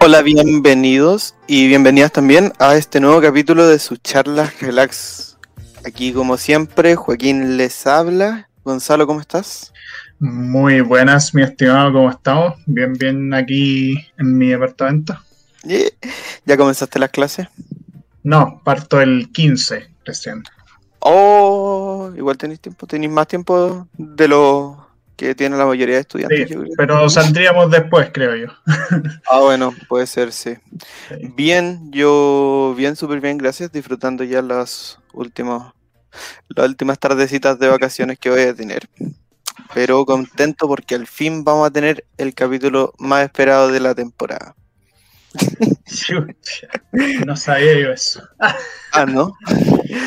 Hola, bienvenidos y bienvenidas también a este nuevo capítulo de sus charlas relax. Aquí como siempre, Joaquín les habla. Gonzalo, ¿cómo estás? Muy buenas, mi estimado, ¿cómo estamos? Bien, bien aquí en mi departamento. ¿Ya comenzaste las clases? No, parto el 15 recién. Oh, igual tenéis tiempo, tenéis más tiempo de lo que tiene la mayoría de estudiantes. Sí, pero saldríamos después, creo yo. ah, bueno, puede ser, sí. Bien, yo bien, súper bien, gracias. Disfrutando ya las últimas, las últimas tardecitas de vacaciones que voy a tener. Pero contento porque al fin vamos a tener el capítulo más esperado de la temporada. No sabía yo eso. ah, ¿no?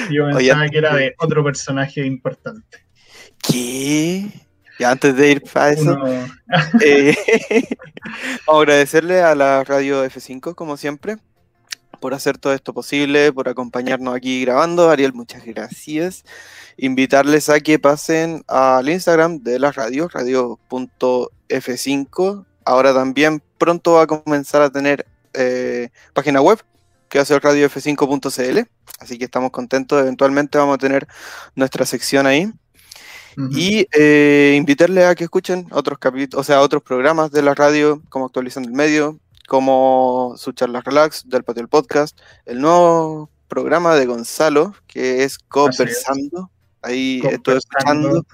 Yo pensaba que era de otro personaje importante. ¿Qué? Y antes de ir para eso, eh, vamos a agradecerle a la radio F5, como siempre, por hacer todo esto posible, por acompañarnos aquí grabando. Ariel, muchas gracias. Invitarles a que pasen al Instagram de la radio, radio.f5. Ahora también pronto va a comenzar a tener eh, página web, que va a ser radiofc5.cl. Así que estamos contentos. Eventualmente vamos a tener nuestra sección ahí. Y eh, invitarle a que escuchen otros capítulos, o sea, otros programas de la radio, como Actualizando el Medio, como su charla relax del Patio del Podcast, el nuevo programa de Gonzalo, que es Conversando. Ahí estoy escuchando.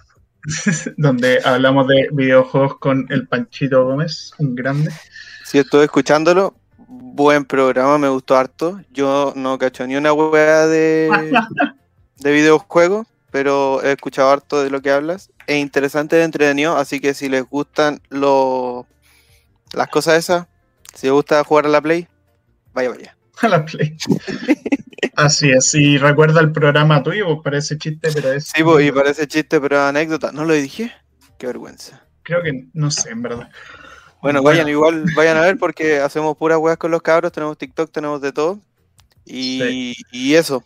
Donde hablamos de videojuegos con el Panchito Gómez, un grande. Sí, estoy escuchándolo. Buen programa, me gustó harto. Yo no cacho ni una hueá de, de videojuegos, pero he escuchado harto de lo que hablas. Es interesante, entretenido, así que si les gustan lo, las cosas esas, si les gusta jugar a la Play, vaya, vaya. A la Play. así es, y recuerda el programa tuyo, pues parece chiste, pero es... Sí, pues, y parece chiste, pero anécdota. ¿No lo dije? Qué vergüenza. Creo que, no sé, en verdad. Bueno, vayan igual, vayan a ver porque hacemos puras weas con los cabros, tenemos TikTok, tenemos de todo. Y, y eso,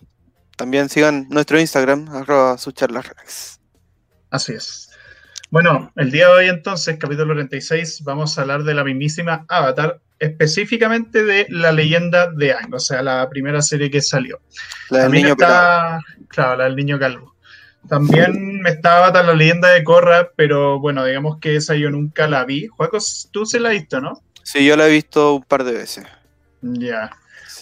también sigan nuestro Instagram, arroba su Así es. Bueno, el día de hoy entonces, capítulo 36, vamos a hablar de la mismísima Avatar, específicamente de la leyenda de Aang, o sea, la primera serie que salió. La del niño está, Claro, la del niño calvo. También me está Avatar, la leyenda de Korra, pero bueno, digamos que esa yo nunca la vi. Juegos, tú se la has visto, ¿no? Sí, yo la he visto un par de veces. Ya.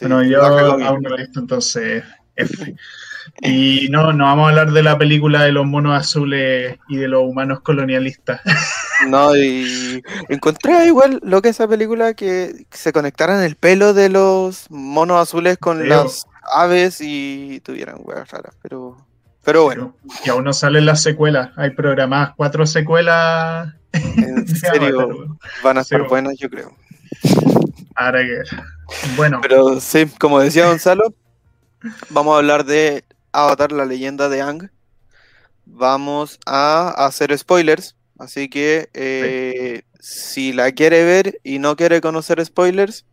bueno, yo aún no la he visto, entonces y no, no vamos a hablar de la película de los monos azules y de los humanos colonialistas. No, y encontré igual lo que esa película que se conectaran el pelo de los monos azules con las aves y tuvieran huevas raras, pero, pero bueno. y aún no salen las secuelas, hay programadas cuatro secuelas. En serio, van a ser buenas, yo creo. Ahora que. Bueno. Pero sí, como decía Gonzalo, Vamos a hablar de Avatar, la leyenda de Ang. Vamos a hacer spoilers, así que eh, si la quiere ver y no quiere conocer spoilers,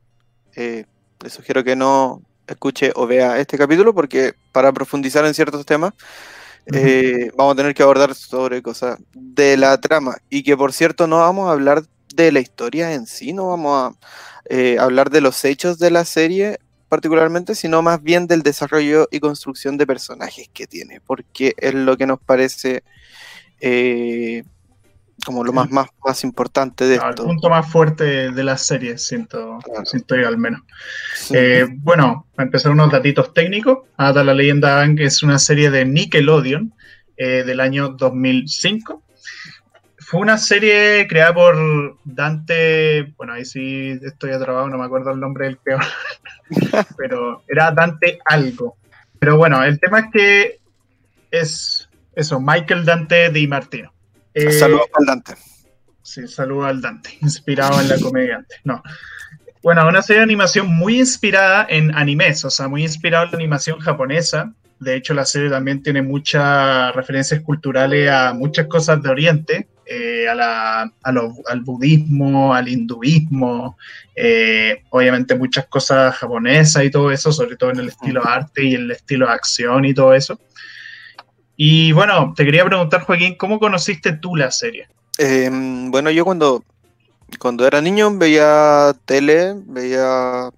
eh, le sugiero que no escuche o vea este capítulo porque para profundizar en ciertos temas eh, vamos a tener que abordar sobre cosas de la trama. Y que por cierto no vamos a hablar de la historia en sí, no vamos a hablar de los hechos de la serie particularmente, sino más bien del desarrollo y construcción de personajes que tiene, porque es lo que nos parece eh, como lo más, más, más importante de esto. El punto más fuerte de la serie, siento, siento yo al menos. Eh, bueno, para empezar unos datitos técnicos, Ada la leyenda que es una serie de Nickelodeon eh, del año 2005 fue una serie creada por Dante, bueno, ahí sí estoy atrapado, no me acuerdo el nombre del peor, pero era Dante algo. Pero bueno, el tema es que es eso, Michael Dante Di Martino. Eh, saludos al Dante. Sí, saludos al Dante, inspirado en la comediante. No. Bueno, una serie de animación muy inspirada en animes, o sea, muy inspirada en la animación japonesa. De hecho, la serie también tiene muchas referencias culturales a muchas cosas de Oriente, eh, al budismo, al hinduismo, eh, obviamente muchas cosas japonesas y todo eso, sobre todo en el estilo arte y el estilo acción y todo eso. Y bueno, te quería preguntar, Joaquín, ¿cómo conociste tú la serie? Em, bueno, yo cuando, cuando era niño veía tele, veía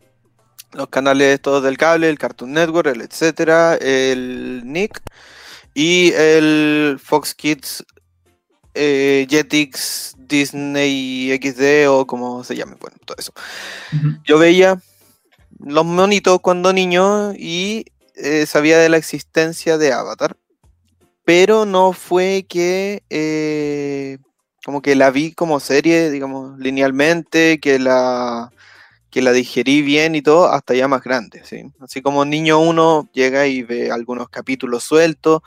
los canales todos del cable, el Cartoon Network, el etcétera, el Nick y el Fox Kids eh, Jetix Disney XD o como se llame, bueno, todo eso. Yo veía los monitos cuando niño y eh, sabía de la existencia de Avatar, pero no fue que eh, como que la vi como serie, digamos, linealmente, que la que la digerí bien y todo, hasta ya más grande, ¿sí? Así como niño uno llega y ve algunos capítulos sueltos,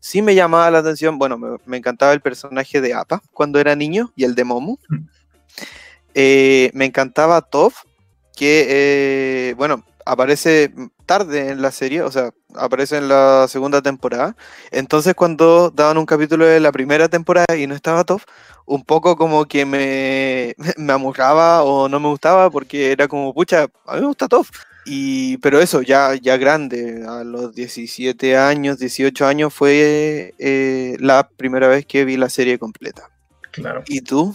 sí me llamaba la atención, bueno, me, encantaba el personaje de Appa cuando era niño y el de Momu. Mm. Eh, me encantaba Toph, que, eh, bueno, aparece tarde en la serie, o sea, aparece en la segunda temporada. Entonces cuando daban un capítulo de la primera temporada y no estaba Toph, un poco como que me, me amurraba o no me gustaba porque era como, pucha, a mí me gusta Toph. Y, pero eso, ya, ya grande, a los 17 años, 18 años, fue eh, la primera vez que vi la serie completa. Claro. ¿Y tú?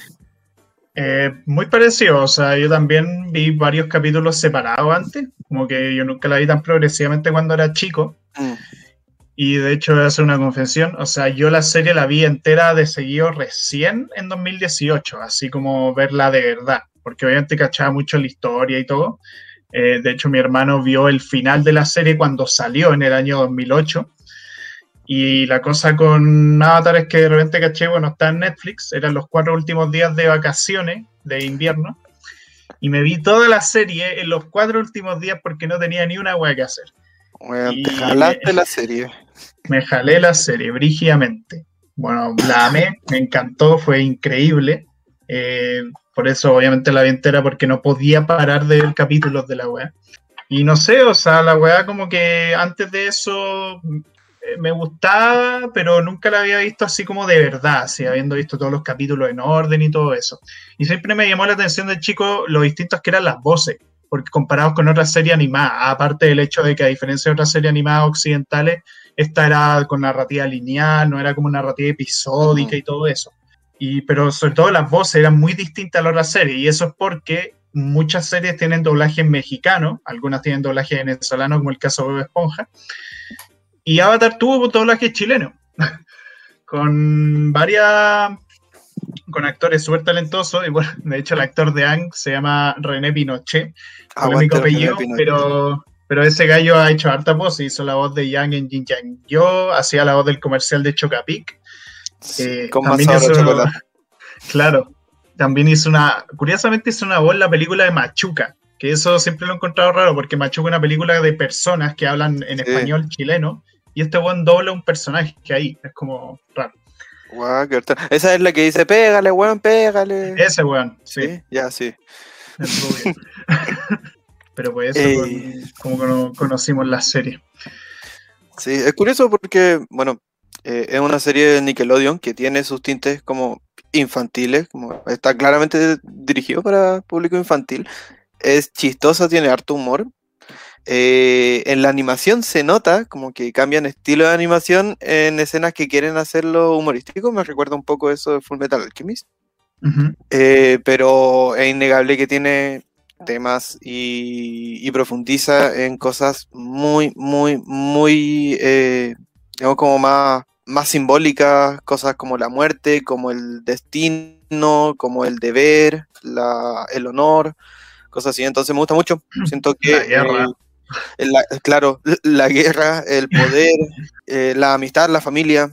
Eh, muy parecido, o sea, yo también vi varios capítulos separados antes, como que yo nunca la vi tan progresivamente cuando era chico. Mm. Y de hecho voy a hacer una confesión, o sea, yo la serie la vi entera de seguido recién en 2018, así como verla de verdad, porque obviamente cachaba mucho la historia y todo. Eh, de hecho, mi hermano vio el final de la serie cuando salió en el año 2008 y la cosa con Avatar es que de repente caché, bueno, está en Netflix, eran los cuatro últimos días de vacaciones de invierno, y me vi toda la serie en los cuatro últimos días porque no tenía ni una hueá que hacer. Bueno, te jalaste la serie. Me jalé la serie brígidamente. Bueno, la amé, me encantó, fue increíble. Eh, por eso, obviamente, la vi entera porque no podía parar de ver capítulos de la weá. Y no sé, o sea, la weá como que antes de eso me gustaba, pero nunca la había visto así como de verdad, así habiendo visto todos los capítulos en orden y todo eso. Y siempre me llamó la atención del chico lo distintos que eran las voces, porque comparados con otras series animadas, aparte del hecho de que a diferencia de otras series animadas occidentales, esta era con narrativa lineal, no era como narrativa episódica y todo eso. Y, pero sobre todo las voces eran muy distintas a las otras series, y eso es porque muchas series tienen doblaje mexicano, algunas tienen doblaje venezolano, como el caso de Bob Esponja, y Avatar tuvo doblaje chileno, con varias, con actores súper talentosos, y bueno, de hecho el actor de Ang se llama René Pinochet, único apellido, pero, pero ese gallo ha hecho harta voz, hizo la voz de Yang en Jin Yang Yo, hacía la voz del comercial de Chocapic. Eh, con hizo, Claro, también hizo una, curiosamente hizo una voz en la película de Machuca, que eso siempre lo he encontrado raro, porque Machuca es una película de personas que hablan en español chileno, y este weón dobla un personaje que ahí, es como raro. Esa es la que dice, pégale, weón, pégale. Ese weón, sí. Ya, sí. Pero pues eso, eh, como conocimos la serie. Sí, es curioso porque, bueno, eh, es una serie de Nickelodeon que tiene sus tintes como infantiles, como está claramente dirigido para público infantil. Es chistosa, tiene harto humor, eh, en la animación se nota como que cambian estilo de animación en escenas que quieren hacerlo humorístico. Me recuerda un poco eso de Full Metal Alchemist. Eh, pero es innegable que tiene temas y, profundiza en cosas muy, muy, muy, eh, digamos, como más, más simbólicas, cosas como la muerte, como el destino, como el deber, el honor, cosas así. Entonces me gusta mucho. Siento que claro, la guerra, el poder, eh, la amistad, la familia.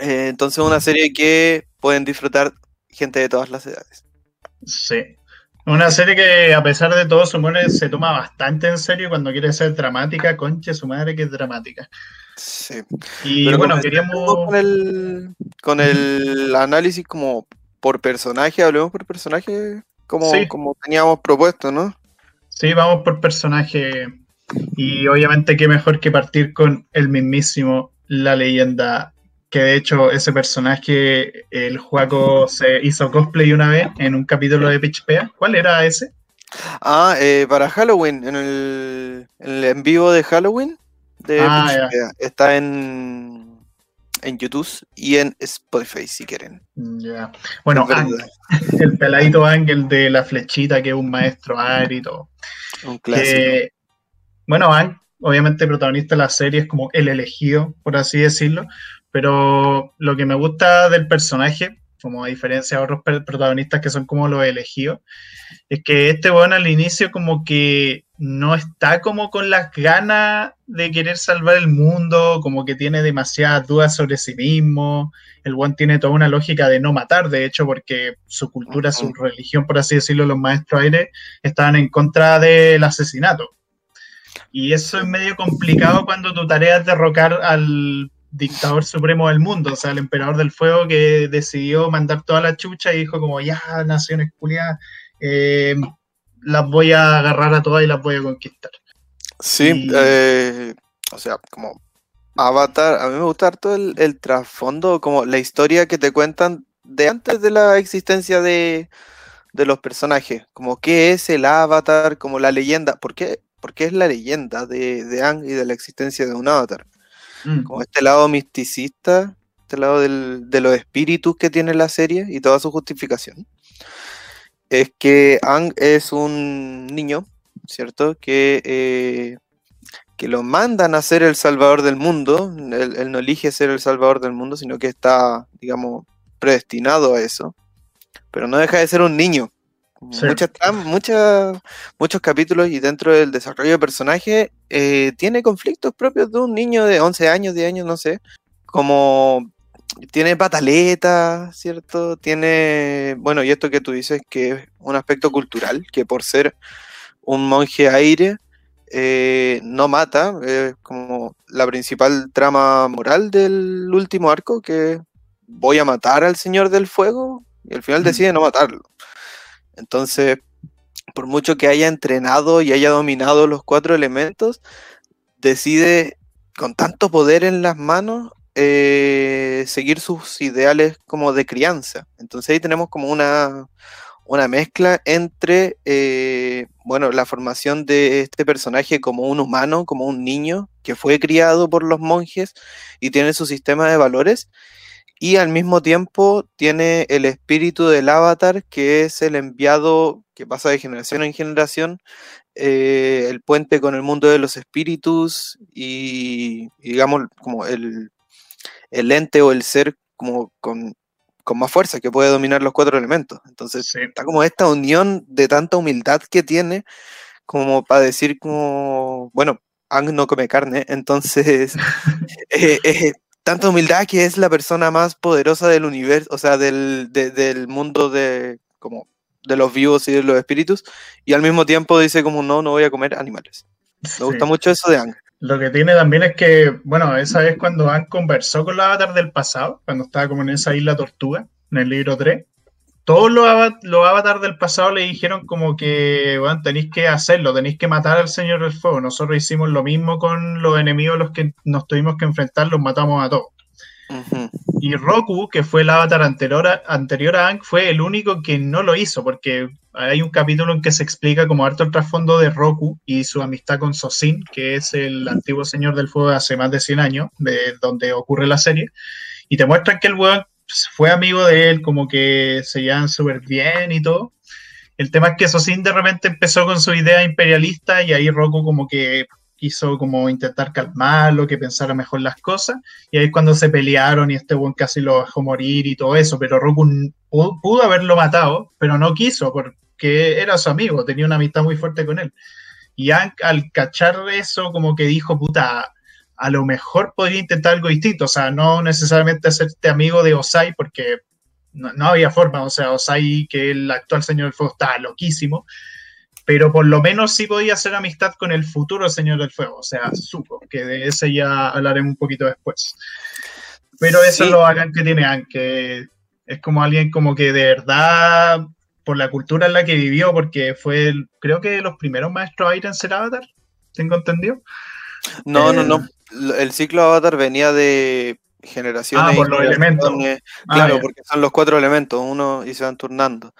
Eh, entonces una serie que pueden disfrutar gente de todas las edades. Sí. Una serie que a pesar de todo se toma bastante en serio cuando quiere ser dramática, conche su madre que es dramática. Sí. Y bueno, queríamos... Con el, con el análisis como por personaje, hablemos por personaje como, como teníamos propuesto, ¿no? Sí, vamos por personaje. Y obviamente qué mejor que partir con el mismísimo La Leyenda. Que de hecho ese personaje, el juego se hizo cosplay una vez en un capítulo de Pitchpea. ¿Cuál era ese? Ah, eh, para Halloween, en el, en vivo de Halloween de ah, Está en, en YouTube y en Spotify si quieren. Ya. Bueno, el peladito Ángel de la flechita, que es un maestro Ari y todo. Un clásico. bueno, Ángel, obviamente protagonista de la serie es como el elegido, por así decirlo, pero lo que me gusta del personaje, como a diferencia de otros protagonistas que son como los elegidos, es que este bueno al inicio como que no está como con las ganas de querer salvar el mundo, como que tiene demasiadas dudas sobre sí mismo. El buen tiene toda una lógica de no matar, de hecho, porque su cultura, su religión, por así decirlo, los maestros aire, estaban en contra del asesinato. Y eso es medio complicado cuando tu tarea es derrocar al dictador supremo del mundo, o sea, el emperador del fuego que decidió mandar toda la chucha y dijo como, ya, naciones culiadas, eh, las voy a agarrar a todas y las voy a conquistar. Sí, eh, o sea, como Avatar, a mí me gusta todo el, trasfondo, como la historia que te cuentan de antes de la existencia de, los personajes, como qué es el Avatar, como la leyenda, ¿por qué, es la leyenda de, de Ang y de la existencia de un Avatar? Mm. Como este lado misticista, este lado de los espíritus que tiene la serie y toda su justificación es que Ang es un niño, ¿cierto? Que, eh, que lo mandan a ser el salvador del mundo. Él, no elige ser el salvador del mundo, sino que está, digamos, predestinado a eso. Pero no deja de ser un niño. Muchas, muchos capítulos y dentro del desarrollo de personaje eh, tiene conflictos propios de un niño de 11 años, 10 años, no sé. Como tiene pataleta, ¿cierto? Tiene, bueno, y esto que tú dices que es un aspecto cultural, que por ser un monje aire, eh, no mata, es como la principal trama moral del último arco, que voy a matar al Señor del Fuego, y al final decide no matarlo. Entonces, por mucho que haya entrenado y haya dominado los cuatro elementos, decide con tanto poder en las manos eh, seguir sus ideales como de crianza. Entonces ahí tenemos como una, una mezcla entre, eh, bueno, la formación de este personaje como un humano, como un niño que fue criado por los monjes y tiene su sistema de valores, y al mismo tiempo tiene el espíritu del avatar, que es el enviado que pasa de generación en generación, eh, el puente con el mundo de los espíritus y digamos, como el, el ente o el ser como con, más fuerza, que puede dominar los cuatro elementos. Entonces, está como esta unión de tanta humildad que tiene, como para decir como, bueno, Ang no come carne, entonces, eh, eh, tanta humildad que es la persona más poderosa del universo, o sea, del, del mundo de, como, de los vivos y de los espíritus, y al mismo tiempo dice como, no, no voy a comer animales. Me gusta mucho eso de Ang. Lo que tiene también es que, bueno, esa vez cuando Han conversó con la avatar del pasado, cuando estaba como en esa isla tortuga, en el libro 3, todos los, avatars del pasado le dijeron como que, bueno, tenéis que hacerlo, tenéis que matar al Señor del Fuego. Nosotros hicimos lo mismo con los enemigos a los que nos tuvimos que enfrentar, los matamos a todos. Y Roku, que fue el avatar anterior a, anterior a fue el único que no lo hizo, porque hay un capítulo en que se explica como harto el trasfondo de Roku y su amistad con Sosin, que es el antiguo señor del fuego de hace más de 100 años, de donde ocurre la serie, y te muestran que el weón fue amigo de él, como que se llevan súper bien y todo. El tema es que Sosin de repente empezó con su idea imperialista y ahí Roku como que quiso como intentar calmarlo, que pensara mejor las cosas, y ahí cuando se pelearon y este buen casi lo dejó morir y todo eso, pero Roku pudo, haberlo matado, pero no quiso porque era su amigo, tenía una amistad muy fuerte con él. Y al cachar eso, como que dijo, puta, a lo mejor podría intentar algo distinto, o sea, no necesariamente hacerte amigo de Osai, porque no, no había forma, o sea, Osai, que el actual Señor del Fuego, estaba loquísimo, pero por lo menos sí podía hacer amistad con el futuro Señor del Fuego, o sea, Zuko, que de ese ya hablaremos un poquito después. Pero eso lo hagan que tiene que es como alguien como que de verdad, por la cultura en la que vivió, porque fue, creo que los primeros maestros aire en ser Avatar, tengo entendido. No, no, no. Eh, el ciclo Avatar venía de generaciones. Ah, por los elementos. Ah, claro, porque son los cuatro elementos, uno y se van turnando.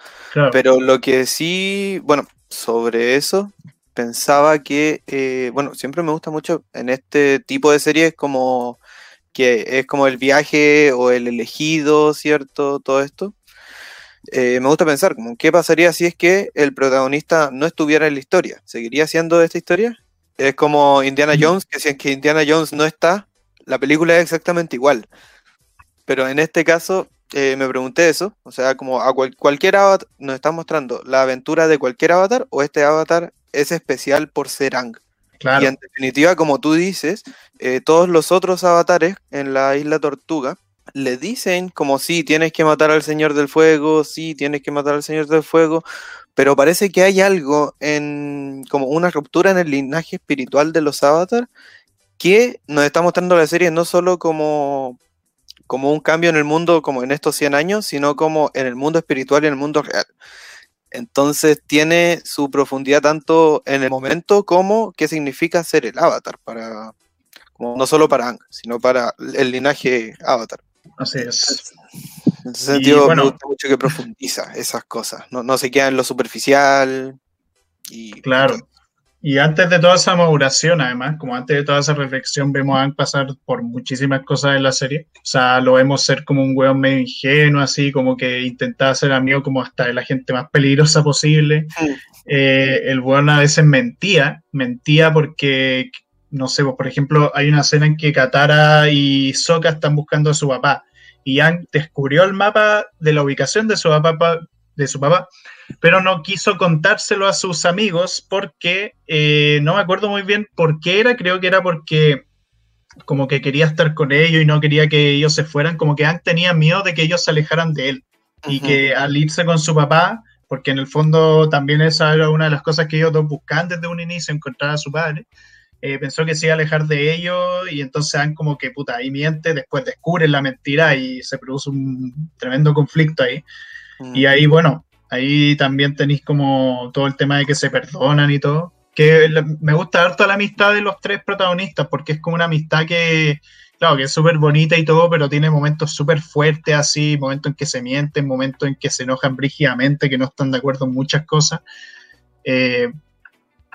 Pero lo que sí, bueno, sobre eso, pensaba que, eh, bueno, siempre me gusta mucho en este tipo de series como que es como el viaje o el elegido, ¿cierto? Todo esto. Eh, me gusta pensar, como, ¿qué pasaría si es que el protagonista no estuviera en la historia? ¿Seguiría siendo esta historia? Es como Indiana Jones, que si es que Indiana Jones no está, la película es exactamente igual. Pero en este caso, eh, me pregunté eso, o sea, como a cualquier avatar nos está mostrando la aventura de cualquier avatar o este avatar es especial por ser Ang. Y en definitiva, como tú dices, eh, todos los otros avatares en la isla Tortuga le dicen como si tienes que matar al Señor del Fuego, sí, tienes que matar al Señor del Fuego, pero parece que hay algo en como una ruptura en el linaje espiritual de los avatars que nos está mostrando la serie no solo como como un cambio en el mundo como en estos 100 años, sino como en el mundo espiritual y en el mundo real. Entonces tiene su profundidad tanto en el momento como qué significa ser el avatar, para, como no solo para Ang, sino para el linaje avatar. Así es. En ese sentido, me gusta mucho que profundiza esas cosas. No, no se queda en lo superficial. Y, claro. Y antes de toda esa maduración, además, como antes de toda esa reflexión, vemos a pasar por muchísimas cosas en la serie. O sea, lo vemos ser como un weón medio ingenuo, así, como que intentaba ser amigo como hasta de la gente más peligrosa posible. Eh, el weón a veces mentía, mentía porque, no sé, pues, por ejemplo, hay una escena en que Katara y Sokka están buscando a su papá. Y Yang descubrió el mapa de la ubicación de su papá, de su papá pero no quiso contárselo a sus amigos porque eh, no me acuerdo muy bien por qué era, creo que era porque como que quería estar con ellos y no quería que ellos se fueran, como que Ang tenía miedo de que ellos se alejaran de él y que al irse con su papá, porque en el fondo también esa era una de las cosas que ellos dos buscaban desde un inicio, encontrar a su padre, eh, pensó que se iba a alejar de ellos y entonces han como que puta, ahí miente, después descubren la mentira y se produce un tremendo conflicto ahí. Y ahí, bueno, Ahí también tenéis como todo el tema de que se perdonan y todo. Que me gusta harto la amistad de los tres protagonistas, porque es como una amistad que, claro, que es súper bonita y todo, pero tiene momentos súper fuertes así, momentos en que se mienten, momentos en que se enojan brígidamente, que no están de acuerdo en muchas cosas. Eh,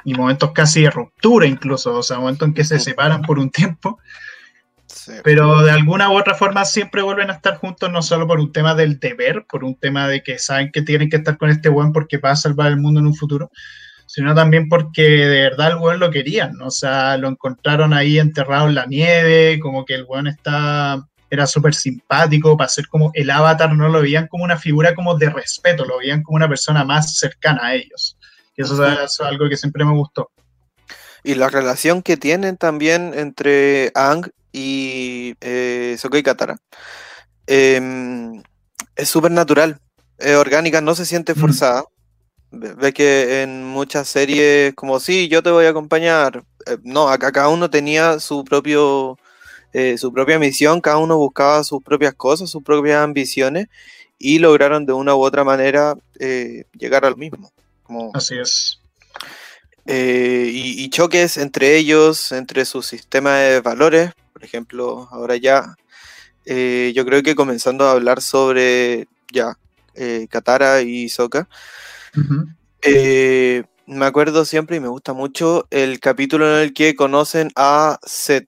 y momentos casi de ruptura incluso, o sea, momentos en que se separan por un tiempo. Pero de alguna u otra forma siempre vuelven a estar juntos, no solo por un tema del deber, por un tema de que saben que tienen que estar con este buen porque va a salvar el mundo en un futuro, sino también porque de verdad el buen lo querían. O sea, lo encontraron ahí enterrado en la nieve, como que el buen está, era súper simpático, para ser como el avatar, no lo veían como una figura como de respeto, lo veían como una persona más cercana a ellos. Y eso es algo que siempre me gustó. Y la relación que tienen también entre Ang y eh, Sokoi Katara. Em, es súper natural, es orgánica, no se siente mm. forzada. Ve que en muchas series, como sí, yo te voy a acompañar. Eh, no, acá cada uno tenía su propio, eh, su propia misión, cada uno buscaba sus propias cosas, sus propias ambiciones, y lograron de una u otra manera llegar al mismo. Así es. Y, y, choques entre ellos, entre su sistema de valores, por ejemplo, ahora ya, eh, yo creo que comenzando a hablar sobre ya eh, Katara y Soka, eh, me acuerdo siempre y me gusta mucho el capítulo en el que conocen a Seth,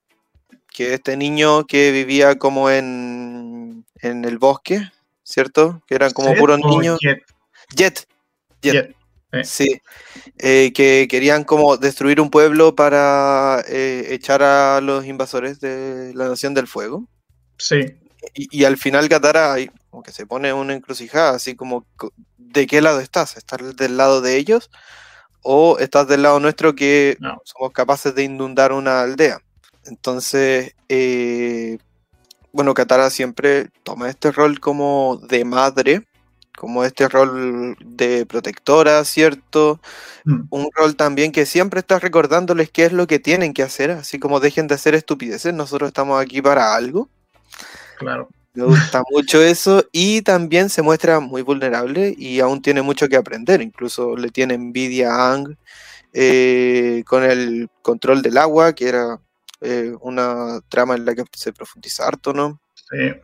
que es este niño que vivía como en, en el bosque, ¿cierto? Que eran como puros niños. Jet. Jet. Eh. Sí, eh, que querían como destruir un pueblo para eh, echar a los invasores de la Nación del Fuego. Sí. Y, al final Katara como que se pone una encrucijada, así como ¿de qué lado estás? ¿Estás del lado de ellos? ¿O estás del lado nuestro que somos capaces de inundar una aldea? Entonces, bueno, Katara siempre toma este rol como de madre como este rol de protectora, ¿cierto? Mm. Un rol también que siempre está recordándoles qué es lo que tienen que hacer, así como dejen de hacer estupideces, nosotros estamos aquí para algo. Claro. Me gusta mucho eso y también se muestra muy vulnerable y aún tiene mucho que aprender, incluso le tiene envidia a Ang eh, con el control del agua, que era eh, una trama en la que se profundiza harto, ¿no?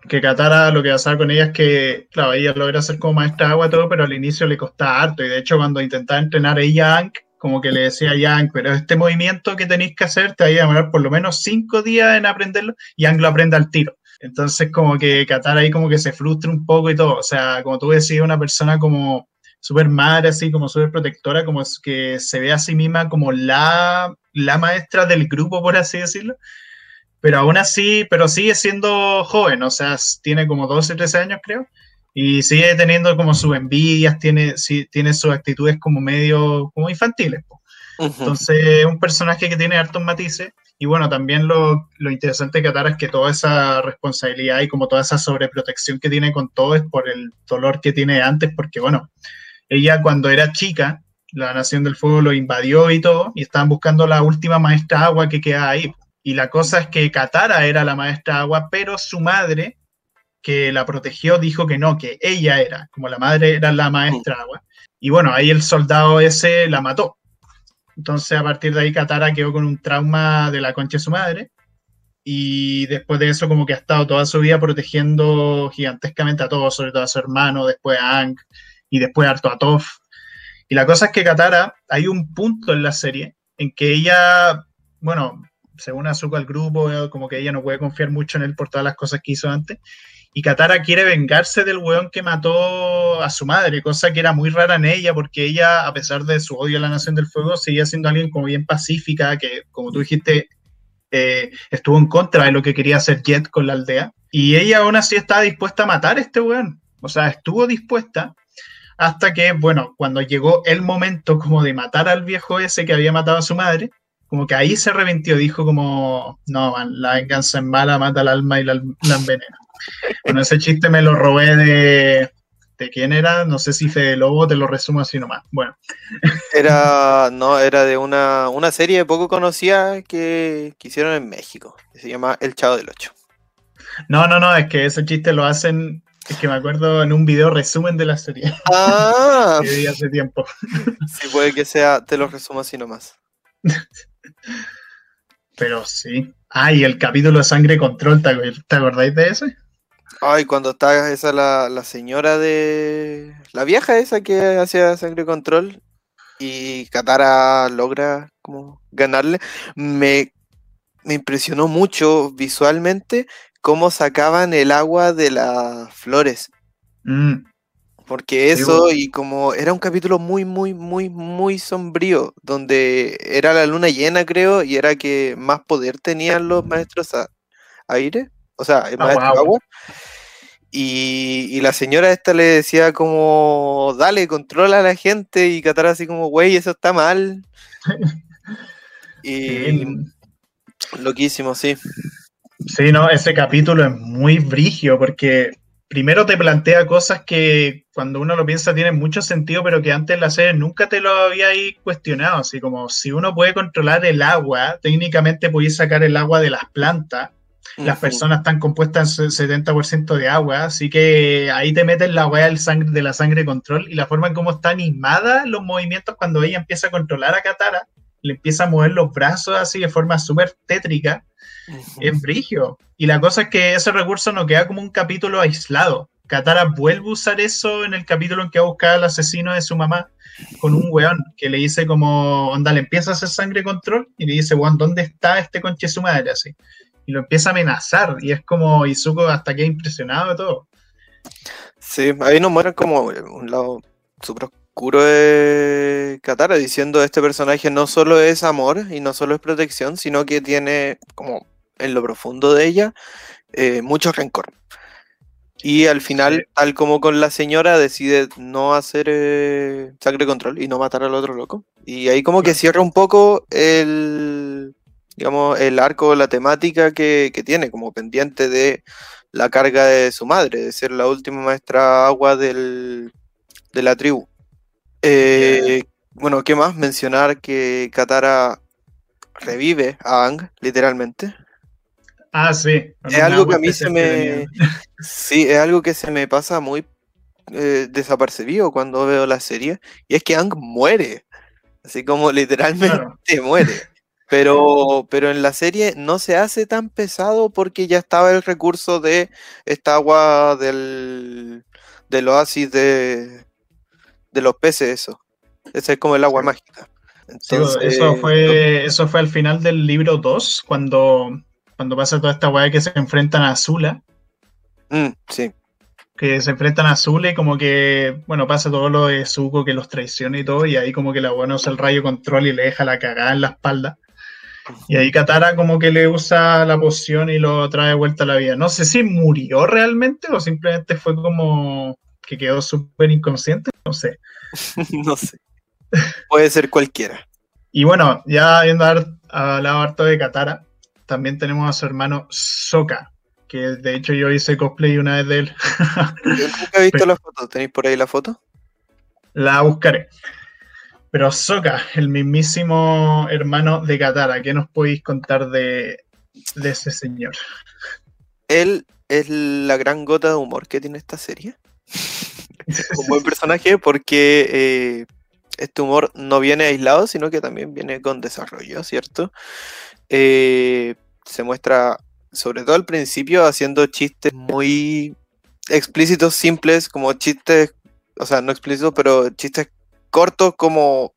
Que Katara lo que pasaba con ella es que, claro, ella logra ser como maestra de agua todo, pero al inicio le costaba harto. Y de hecho, cuando intentaba entrenar ella Ank, como que le decía Yang, pero este movimiento que tenéis que hacer te va a demorar por lo menos cinco días en aprenderlo, y Yang lo aprende al tiro. Entonces, como que Katara ahí como que se frustra un poco y todo. O sea, como tú decías, una persona como súper madre, así como súper protectora, como que se ve a sí misma como la, la maestra del grupo, por así decirlo. Pero aún así, pero sigue siendo joven, o sea, tiene como 12, 13 años, creo. Y sigue teniendo como sus envidias, tiene, sí, tiene sus actitudes como medio, como infantiles. Entonces, es un personaje que tiene hartos matices. Y bueno, también lo, lo, interesante de Katara es que toda esa responsabilidad y como toda esa sobreprotección que tiene con todo es por el dolor que tiene antes, porque bueno, ella cuando era chica, la Nación del Fuego lo invadió y todo, y estaban buscando la última maestra agua que queda ahí. Y la cosa es que Katara era la maestra agua, pero su madre que la protegió dijo que no, que ella era, como la madre era la maestra agua. Y bueno, ahí el soldado ese la mató. Entonces a partir de ahí Katara quedó con un trauma de la concha de su madre. Y después de eso como que ha estado toda su vida protegiendo gigantescamente a todos, sobre todo a su hermano, después a Aang y después a Toph. Y la cosa es que Katara, hay un punto en la serie en que ella, bueno, según Azuka el grupo, como que ella no puede confiar mucho en él por todas las cosas que hizo antes. Y Katara quiere vengarse del weón que mató a su madre, cosa que era muy rara en ella, porque ella, a pesar de su odio a la Nación del Fuego, seguía siendo alguien como bien pacífica, que, como tú dijiste, eh, estuvo en contra de lo que quería hacer Jet con la aldea. Y ella aún así estaba dispuesta a matar a este weón. O sea, estuvo dispuesta hasta que, bueno, cuando llegó el momento como de matar al viejo ese que había matado a su madre, como que ahí se reventió, dijo como, no, man, la venganza es mala, mata al alma y la, la envenena. Bueno, ese chiste me lo robé de. ¿De quién era? No sé si Fede Lobo, te lo resumo así nomás. Bueno. Era, no, era de una, una serie poco conocida que, que hicieron en México, que se llama El Chavo del Ocho. No, no, no, es que ese chiste lo hacen, es que me acuerdo en un video resumen de la serie. Ah. que vi hace tiempo. Sí, puede que sea, te lo resumo así nomás. Pero sí. Ah, y el capítulo de Sangre Control, ¿te acordáis de ese? Ay, cuando está esa la, la señora de. La vieja esa que hacía sangre control y Katara logra como ganarle. Me, me impresionó mucho visualmente cómo sacaban el agua de las flores. Mm. Porque eso, y como era un capítulo muy, muy, muy, muy sombrío, donde era la luna llena, creo, y era que más poder tenían los maestros a aire, o sea, el Ah, maestro wow. agua. Y, y la señora esta le decía como, dale, controla a la gente, y Katara así como, güey, eso está mal. Y loquísimo, sí. Sí, no, ese capítulo es muy brigio porque primero te plantea cosas que cuando uno lo piensa tienen mucho sentido, pero que antes la serie nunca te lo había ahí cuestionado. Así como si uno puede controlar el agua, técnicamente podéis sacar el agua de las plantas. Las personas están compuestas en 70% de agua, así que ahí te meten la weá de la sangre control y la forma en cómo está animada los movimientos cuando ella empieza a controlar a Katara, le empieza a mover los brazos así de forma súper tétrica. Es brigio. Y la cosa es que ese recurso no queda como un capítulo aislado. Katara vuelve a usar eso en el capítulo en que va a buscar al asesino de su mamá con un weón que le dice como, onda, le empieza a hacer sangre control y le dice, weón, ¿dónde está este conche su madre? Así. Y lo empieza a amenazar y es como Izuko hasta queda impresionado de todo. Sí, ahí nos muestran como un lado súper oscuro de Katara, diciendo este personaje no solo es amor y no solo es protección, sino que tiene como en lo profundo de ella eh, mucho rencor. Y al final, tal como con la señora, decide no hacer eh, sangre control y no matar al otro loco. Y ahí como que cierra un poco el, digamos, el arco, la temática que, que tiene como pendiente de la carga de su madre, de ser la última maestra agua del, de la tribu. Eh, Bueno, ¿qué más? Mencionar que Katara revive a Aang, literalmente. Ah, sí. Es algo que a mí se me. Sí, es algo que se me pasa muy eh, desapercibido cuando veo la serie. Y es que Aang muere. Así como literalmente Claro. muere. Pero, pero en la serie no se hace tan pesado porque ya estaba el recurso de esta agua del, del oasis de, de los peces, eso. Ese es como el agua Sí. mágica. eso, fue, eso fue al final del libro 2, cuando, cuando pasa toda esta weá que se enfrentan a Azula. Mm, sí. Que se enfrentan a Azula y como que, bueno, pasa todo lo de Zuko que los traiciona y todo, y ahí como que la buena usa el rayo control y le deja la cagada en la espalda. Y ahí Katara como que le usa la poción y lo trae de vuelta a la vida. No sé si murió realmente o simplemente fue como que quedó súper inconsciente, no sé. no sé. Puede ser cualquiera. Y bueno, ya habiendo hablado harto de Katara, también tenemos a su hermano Soka, que de hecho yo hice cosplay una vez de él. yo nunca he visto la foto, ¿tenéis por ahí la foto? La buscaré. Pero Soka, el mismísimo hermano de Katara, ¿qué nos podéis contar de, ese señor? Él es la gran gota de humor que tiene esta serie. Un buen personaje porque eh, este humor no viene aislado, sino que también viene con desarrollo, ¿cierto? Eh, se muestra, sobre todo al principio, haciendo chistes muy explícitos, simples, como chistes, o sea, no explícitos, pero chistes cortos como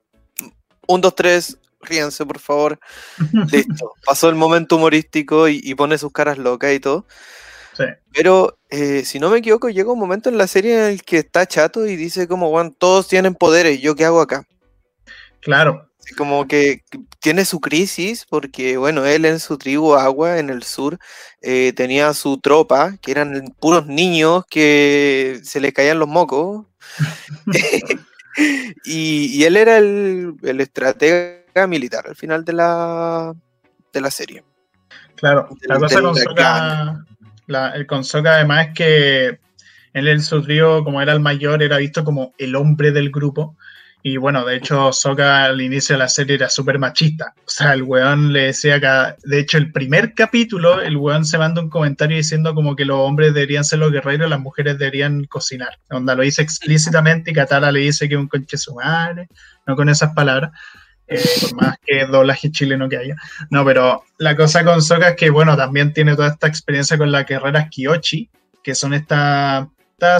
un, dos, tres, ríense por favor. Listo. Pasó el momento humorístico y, pone sus caras locas y todo. Pero eh, si no me equivoco, llega un momento en la serie en el que está chato y dice como, bueno, todos tienen poderes, ¿yo qué hago acá? Claro. Como que tiene su crisis porque, bueno, él en su tribu Agua, en el sur, eh, tenía su tropa, que eran puros niños que se le caían los mocos. y, él era el, estratega militar al final de la, de la serie. Claro, la cosa con Soka, el con además es que él en su trío, como era el mayor, era visto como el hombre del grupo. Y bueno, de hecho, Soka al inicio de la serie era súper machista. O sea, el weón le decía que, de hecho, el primer capítulo, el weón se manda un comentario diciendo como que los hombres deberían ser los guerreros y las mujeres deberían cocinar. Onda lo dice explícitamente y Katara le dice que un conche su no con esas palabras. Eh, por más que doblaje chileno que haya. No, pero la cosa con Soka es que, bueno, también tiene toda esta experiencia con las guerreras Kyoshi, que son estas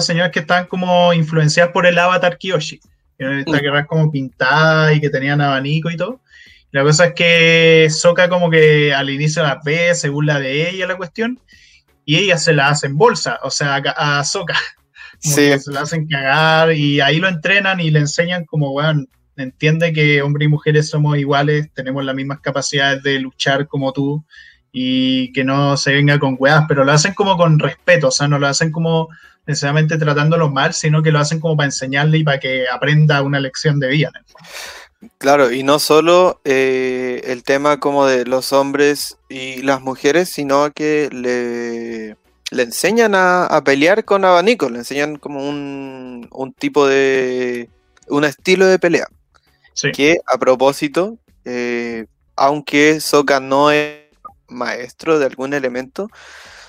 señoras que están como influenciadas por el avatar Kyoshi. Esta guerra como pintada y que tenían abanico y todo. La cosa es que Soka como que al inicio la ve, según la de ella la cuestión, y ella se la hace en bolsa, o sea, a, Soka. se la hacen cagar y ahí lo entrenan y le enseñan como, bueno, entiende que hombres y mujeres somos iguales, tenemos las mismas capacidades de luchar como tú y que no se venga con weas, pero lo hacen como con respeto, o sea, no lo hacen como necesariamente tratándolo mal, sino que lo hacen como para enseñarle y para que aprenda una lección de vida. Claro, y no solo eh, el tema como de los hombres y las mujeres, sino que le, le enseñan a, pelear con abanico, le enseñan como un, un tipo de, un estilo de pelea. Que a propósito, eh, aunque Soka no es maestro de algún elemento,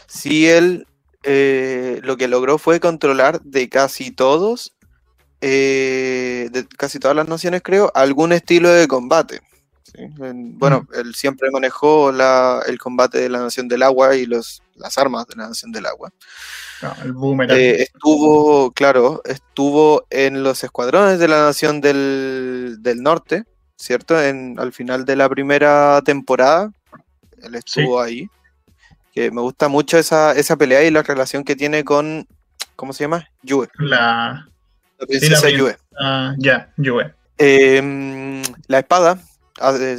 sí él eh, lo que logró fue controlar de casi todos, eh, de casi todas las naciones creo, algún estilo de combate. Bueno, mm. él siempre manejó el combate de la Nación del Agua y los, las armas de la Nación del Agua. Ah, el boomerang. Eh, estuvo, claro, estuvo en los escuadrones de la Nación del, Norte, ¿cierto? En, al final de la primera temporada, él estuvo ahí. Que me gusta mucho esa, esa pelea y la relación que tiene con, ¿cómo se llama? Yue. La, la princesa Yue. Ah, ya, Yue. Em, la espada,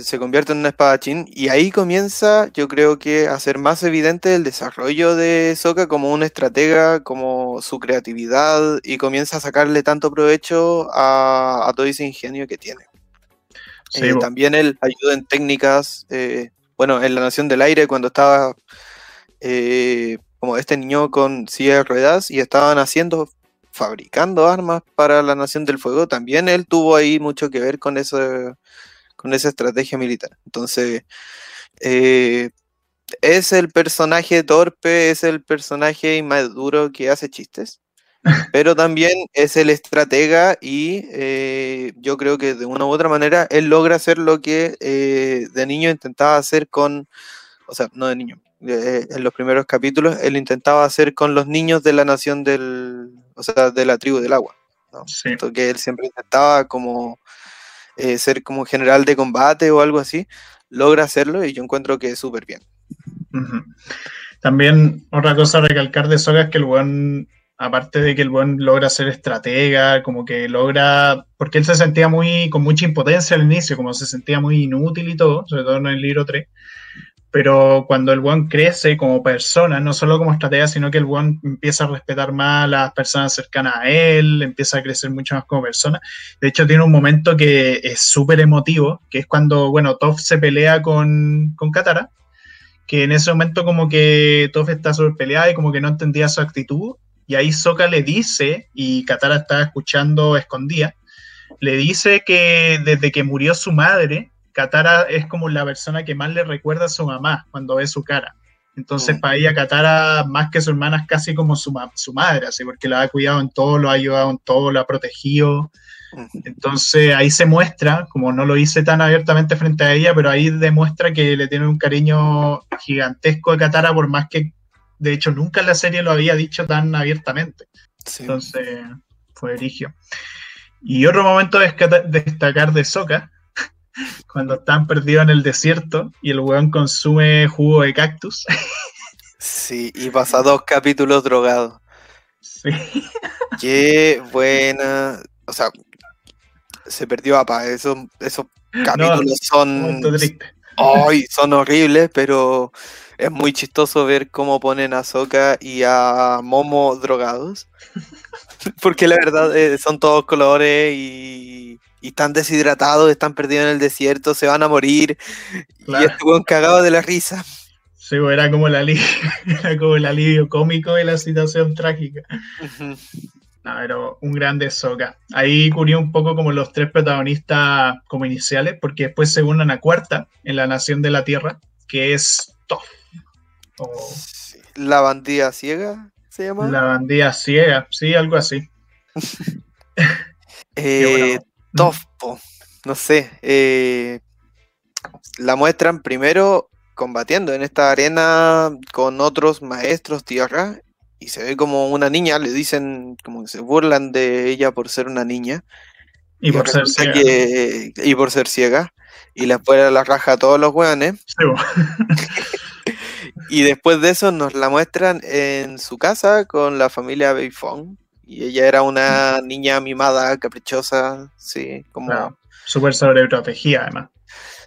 se convierte en un espadachín y ahí comienza, yo creo que a ser más evidente el desarrollo de Soka como un estratega, como su creatividad y comienza a sacarle tanto provecho a, todo ese ingenio que tiene. Eh, también él ayuda en técnicas, eh, bueno, en la Nación del Aire cuando estaba eh, como este niño con silla de ruedas y estaban haciendo, fabricando armas para la Nación del Fuego, también él tuvo ahí mucho que ver con eso con esa estrategia militar. Entonces, eh, es el personaje torpe, es el personaje inmaduro que hace chistes, pero también es el estratega y eh, yo creo que de una u otra manera él logra hacer lo que eh, de niño intentaba hacer con, o sea, no de niño, en los primeros capítulos él intentaba hacer con los niños de la nación del, o sea, de la tribu del agua. ¿no? que él siempre intentaba como eh, ser como general de combate o algo así, logra hacerlo y yo encuentro que es súper bien. También otra cosa a recalcar de Soga es que el buen, aparte de que el buen logra ser estratega, como que logra, porque él se sentía muy con mucha impotencia al inicio, como se sentía muy inútil y todo, sobre todo en el libro 3, pero cuando el buen crece como persona, no solo como estratega, sino que el buen empieza a respetar más a las personas cercanas a él, empieza a crecer mucho más como persona. De hecho, tiene un momento que es súper emotivo, que es cuando, bueno, Toph se pelea con, con Katara, que en ese momento como que Toph está súper peleada y como que no entendía su actitud, y ahí Sokka le dice, y Katara está escuchando escondida, le dice que desde que murió su madre, Katara es como la persona que más le recuerda a su mamá cuando ve su cara. Entonces, mm. para ella, Katara, más que su hermana, es casi como su, su madre, así, porque la ha cuidado en todo, lo ha ayudado en todo, lo ha protegido. Entonces, ahí se muestra, como no lo hice tan abiertamente frente a ella, pero ahí demuestra que le tiene un cariño gigantesco a Katara, por más que, de hecho, nunca en la serie lo había dicho tan abiertamente. Entonces, fue erigio. Y otro momento de destacar de Soka cuando están perdidos en el desierto y el weón consume jugo de cactus. Sí, y pasa dos capítulos drogados. Sí. Qué buena. O sea, se perdió APA. Esos, esos capítulos son. Ay, son horribles, pero es muy chistoso ver cómo ponen a Soka y a Momo drogados. Porque la verdad eh, son todos colores y y están deshidratados, están perdidos en el desierto, se van a morir. Y estuvo cagado de la risa. Sí, era como, el alivio, era como el alivio cómico de la situación trágica. No, pero un grande soca. Ahí curió un poco como los tres protagonistas como iniciales, porque después se unen a cuarta en la Nación de la Tierra, que es Toff. La bandida ciega se llama. La bandida ciega, sí, algo así. eh, Tofpo, no sé. Eh, la muestran primero combatiendo en esta arena con otros maestros tierra y se ve como una niña, le dicen como que se burlan de ella por ser una niña. Y, por ser ciega. y por ser ciega. Y la fuera la raja a todos los hueones. y después de eso nos la muestran en su casa con la familia Beifong y ella era una niña mimada, caprichosa, sí, como... Súper sobreprotegida además.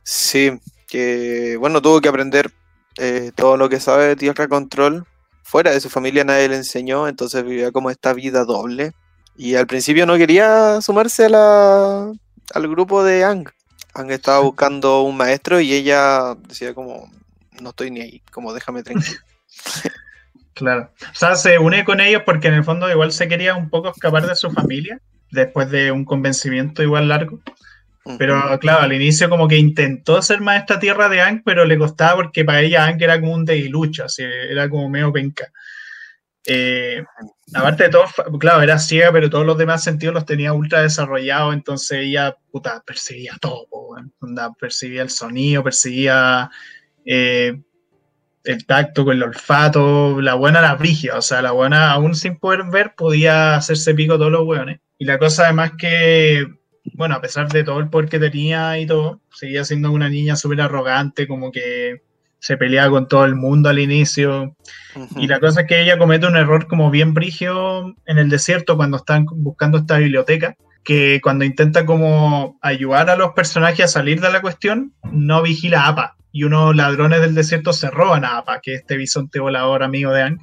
Sí, que bueno, tuvo que aprender eh, todo lo que sabe de Tierra Control. Fuera de su familia nadie le enseñó, entonces vivía como esta vida doble. Y al principio no quería sumarse a la, al grupo de Ang. Ang estaba buscando un maestro y ella decía como, no estoy ni ahí, como déjame tranquilo. Claro. O sea, se une con ellos porque en el fondo igual se quería un poco escapar de su familia después de un convencimiento igual largo. Pero claro, al inicio como que intentó ser maestra tierra de Ang, pero le costaba porque para ella Ang era como un debilucho, así, era como medio penca. Eh, aparte de todo, claro, era ciega, pero todos los demás sentidos los tenía ultra desarrollados, entonces ella, puta, percibía todo, percibía el sonido, percibía eh, el tacto, con el olfato, la buena la brigia, o sea, la buena aún sin poder ver podía hacerse pico todos los hueones. Y la cosa además que, bueno, a pesar de todo el poder que tenía y todo, seguía siendo una niña súper arrogante, como que se peleaba con todo el mundo al inicio. Y la cosa es que ella comete un error como bien brigio en el desierto cuando están buscando esta biblioteca, que cuando intenta como ayudar a los personajes a salir de la cuestión, no vigila a APA y unos ladrones del desierto se roban a Apa, que es este bisonte volador amigo de Ang,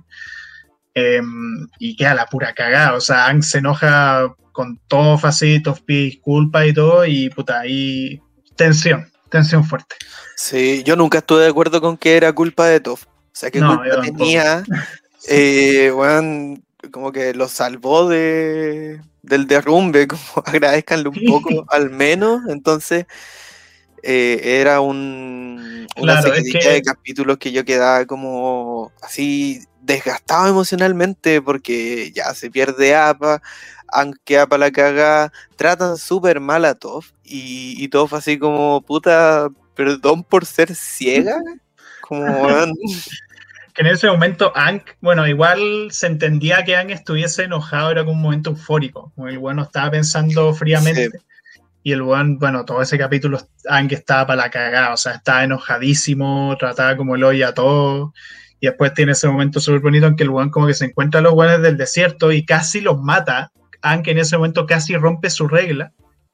em, y queda la pura cagada. O sea, Ang se enoja con todo así, Toff pide disculpas y todo, y puta, ahí tensión, tensión fuerte. Sí, yo nunca estuve de acuerdo con que era culpa de Toff. O sea, que culpa tenía. Eh, como que lo salvó de, del derrumbe, como agradezcanle un poco al menos. Entonces, eh, era un, una serie de capítulos que yo quedaba como así desgastado emocionalmente porque ya se pierde APA, aunque APA la caga, tratan súper mal a Toff y, y Toff así como puta, perdón por ser ciega, como que en ese momento Ank, bueno, igual se entendía que Ank estuviese enojado, era como un momento eufórico, como el bueno estaba pensando fríamente y el weón, bueno, todo ese capítulo, Ang estaba para la cagada, o sea, estaba enojadísimo, trataba como el hoy a todo. Y después tiene ese momento súper bonito en que el weón como que se encuentra a los weones del desierto y casi los mata. Ang en ese momento casi rompe su regla.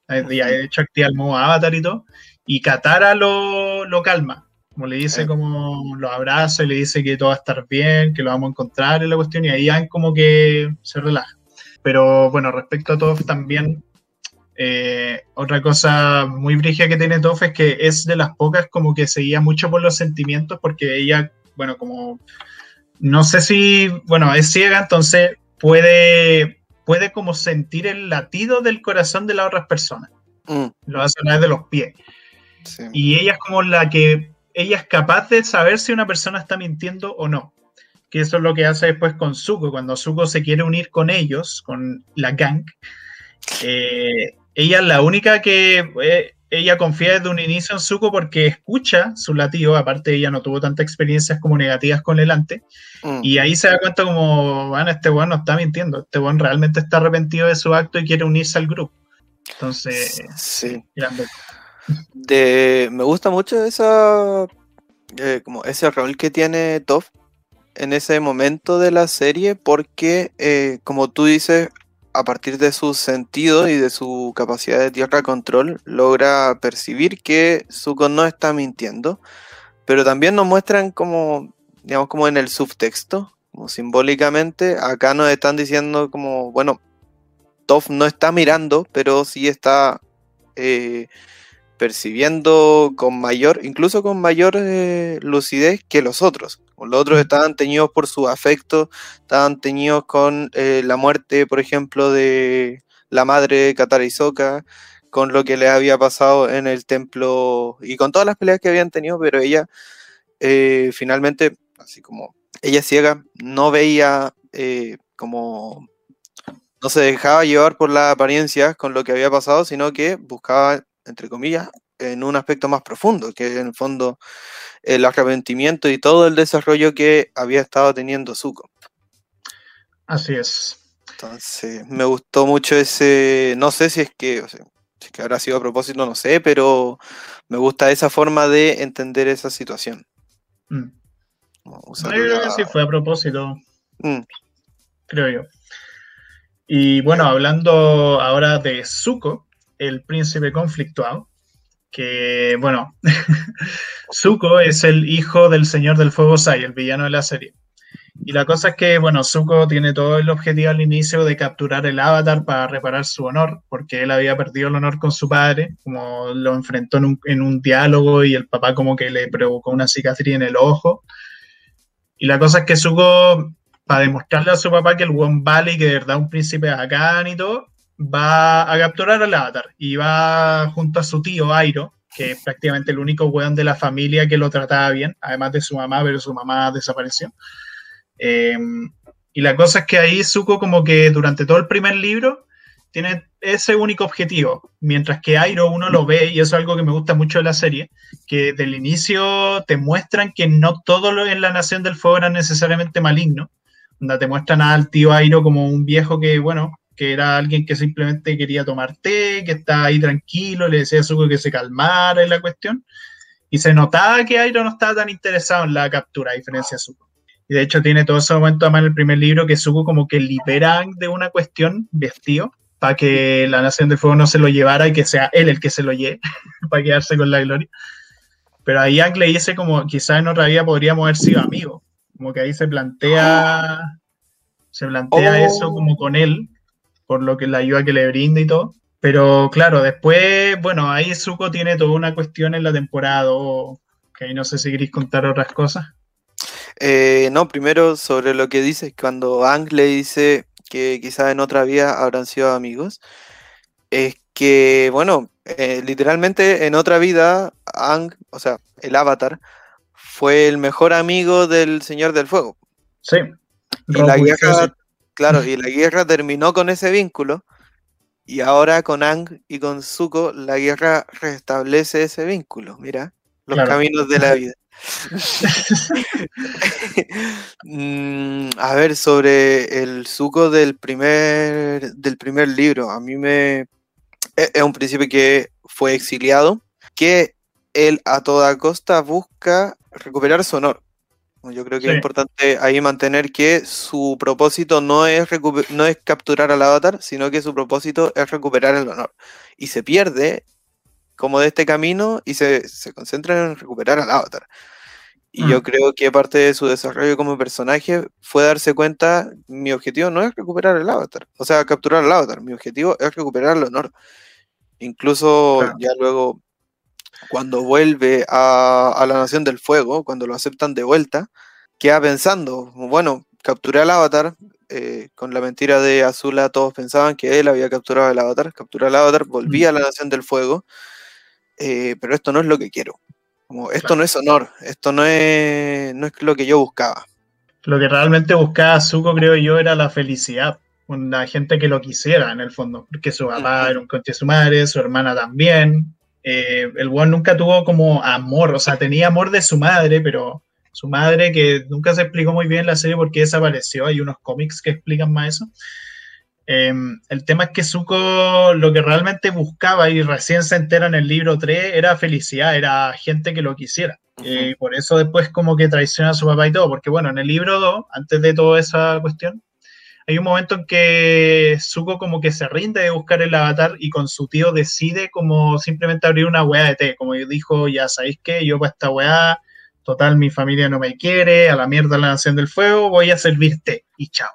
Eh, de hecho, activa el modo avatar y todo. Y Katara lo, lo calma. Como le dice, como lo abraza y le dice que todo va a estar bien, que lo vamos a encontrar en la cuestión. Y ahí Ang como que se relaja. Pero bueno, respecto a todo también, eh, otra cosa muy brígida que tiene Toff es que es de las pocas como que seguía mucho por los sentimientos porque ella, bueno, como no sé si, bueno, es ciega, entonces puede, puede como sentir el latido del corazón de las otras personas. Mm. Lo hace a través de los pies. Y ella es como la que, ella es capaz de saber si una persona está mintiendo o no. Que eso es lo que hace después con Zuko, cuando Zuko se quiere unir con ellos, con la gang. Eh, ella es la única que eh, ella confía desde un inicio en Zuko porque escucha su latido, aparte ella no tuvo tantas experiencias como negativas con el ante, mm. y ahí se da cuenta como, bueno, este weón no está mintiendo, este weón realmente está arrepentido de su acto y quiere unirse al grupo. Entonces, sí. De, me gusta mucho esa, eh, como ese rol que tiene Toph en ese momento de la serie porque, eh, como tú dices, a partir de sus sentidos y de su capacidad de tierra control, logra percibir que Zuko no está mintiendo, pero también nos muestran como, digamos, como en el subtexto, como simbólicamente, acá nos están diciendo como, bueno, Toph no está mirando, pero sí está eh, percibiendo con mayor, incluso con mayor eh, lucidez que los otros. Los otros estaban teñidos por su afecto, estaban teñidos con eh, la muerte, por ejemplo, de la madre Katara con lo que le había pasado en el templo y con todas las peleas que habían tenido, pero ella eh, finalmente, así como ella ciega, no veía como no se dejaba llevar por la apariencia con lo que había pasado, sino que buscaba entre comillas, en un aspecto más profundo, que en el fondo el arrepentimiento y todo el desarrollo que había estado teniendo Zuko. Así es. Entonces, me gustó mucho ese, no sé si es que, o sea, si es que habrá sido a propósito, no sé, pero me gusta esa forma de entender esa situación. Mm. creo que sí fue a propósito. Mm. Creo yo. Y bueno, hablando ahora de Zuko, el príncipe conflictuado, que, bueno, Zuko es el hijo del señor del fuego Sai, el villano de la serie. Y la cosa es que, bueno, Zuko tiene todo el objetivo al inicio de capturar el avatar para reparar su honor, porque él había perdido el honor con su padre, como lo enfrentó en un, diálogo y el papá como que le provocó una cicatriz en el ojo. Y la cosa es que Zuko, para demostrarle a su papá que el buen vale y que de verdad un príncipe bacán y todo, va a capturar al avatar y va junto a su tío Airo, que es prácticamente el único weón de la familia que lo trataba bien, además de su mamá, pero su mamá desapareció. Em, y la cosa es que ahí Zuko como que durante todo el primer libro tiene ese único objetivo, mientras que Airo uno lo ve, y eso es algo que me gusta mucho de la serie, que del inicio te muestran que no todo lo en la Nación del Fuego era necesariamente maligno, donde te muestran al tío Airo como un viejo que, bueno, que era alguien que simplemente quería tomar té, que estaba ahí tranquilo, le decía a Zuko que se calmara en la cuestión. Y se notaba que Airo no estaba tan interesado en la captura, a diferencia de Zuko. Y de hecho tiene todo ese momento además en el primer libro que Zuko como que liberan de una cuestión vestido para que la Nación del Fuego no se lo llevara y que sea él el que se lo lleve para quedarse con la gloria. Pero ahí Ang le dice como quizás en otra vida podríamos haber sido amigos. Como que ahí se plantea, se plantea oh. eso como con él, por lo que la ayuda que le brinda y todo. Pero claro, después, bueno, ahí Zuko tiene toda una cuestión en la temporada, que ahí no sé si queréis contar otras cosas. Eh, no, primero sobre lo que dices, cuando Ang le dice que quizás en otra vida habrán sido amigos, es que, bueno, eh, literalmente en otra vida, Ang, o sea, el avatar, fue el mejor amigo del Señor del Fuego. Sí. Y la Claro, y la guerra terminó con ese vínculo. Y ahora con Ang y con Zuko, la guerra restablece ese vínculo. Mira, los caminos de la vida. Mm, a ver, sobre el Zuko del primer, del primer libro, a mí me, e, es un príncipe que fue exiliado, que él a toda costa busca recuperar su honor. Yo creo que es importante ahí mantener que su propósito no es, no es capturar al avatar, sino que su propósito es recuperar el honor. Y se pierde como de este camino y se, se concentra en recuperar al avatar. Y yo mm. creo que parte de su desarrollo como personaje fue darse cuenta, mi objetivo no es recuperar el avatar, o sea, capturar el avatar, mi objetivo es recuperar el honor. Incluso ya luego cuando vuelve a, la Nación del Fuego, cuando lo aceptan de vuelta, queda pensando, bueno, capturé al avatar, eh, con la mentira de Azula todos pensaban que él había capturado al avatar, capturó al avatar, volví a la Nación del Fuego, eh, pero esto no es lo que quiero. Como, esto no es honor, esto no es, no es lo que yo buscaba. Lo que realmente buscaba Zuko, creo yo, era la felicidad. Una gente que lo quisiera, en el fondo. Porque su papá era un conche de su madre, su hermana también. Eh, el Juan nunca tuvo como amor, o sea, tenía amor de su madre, pero su madre, que nunca se explicó muy bien la serie porque desapareció, hay unos cómics que explican más eso. Em, el tema es que Zuko lo que realmente buscaba y recién se entera en el libro 3 era felicidad, era gente que lo quisiera. Y por eso después como que traiciona a su papá y todo, porque bueno, en el libro 2, antes de toda esa cuestión, hay un momento en que Zuko como que se rinde de buscar el avatar y con su tío decide como simplemente abrir una weá de té, como dijo, ya sabéis que yo para esta weá, total mi familia no me quiere, a la mierda la nación del fuego, voy a servir té y chao.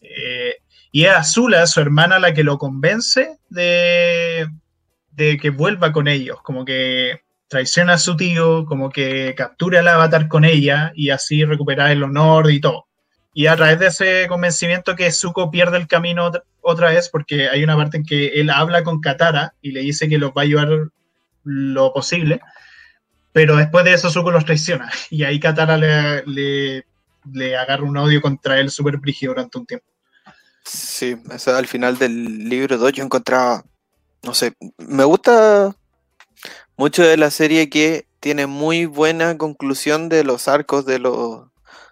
Eh, y es Azula, su hermana, la que lo convence de, de que vuelva con ellos, como que traiciona a su tío, como que captura el avatar con ella y así recuperar el honor y todo. Y a través de ese convencimiento que Zuko pierde el camino otra vez, porque hay una parte en que él habla con Katara y le dice que los va a ayudar lo posible, pero después de eso Zuko los traiciona. Y ahí Katara le, agarra un odio contra él súper brígido durante un tiempo. Sí, eso al final del libro 2 yo encontraba, no sé, me gusta mucho de la serie que tiene muy buena conclusión de los arcos de los,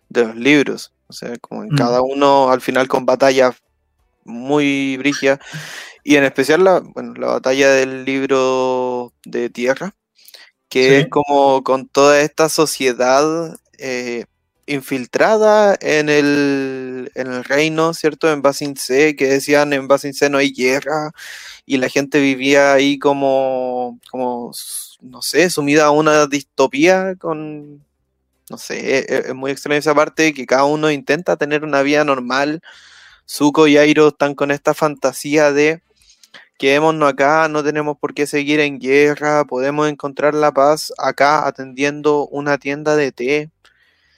de los libros. O sea, como en mm. cada uno al final con batalla muy brigia. Y en especial la, bueno, la batalla del libro de tierra, que es como con toda esta sociedad eh, infiltrada en el, en el reino, ¿cierto? En Basin C, que decían en Basin C no hay guerra, y la gente vivía ahí como, como no sé, sumida a una distopía con, no sé, e, e, es, muy extraño esa parte que cada uno intenta tener una vida normal. Zuko y Airo están con esta fantasía de quedémonos acá, no tenemos por qué seguir en guerra, podemos encontrar la paz acá atendiendo una tienda de té.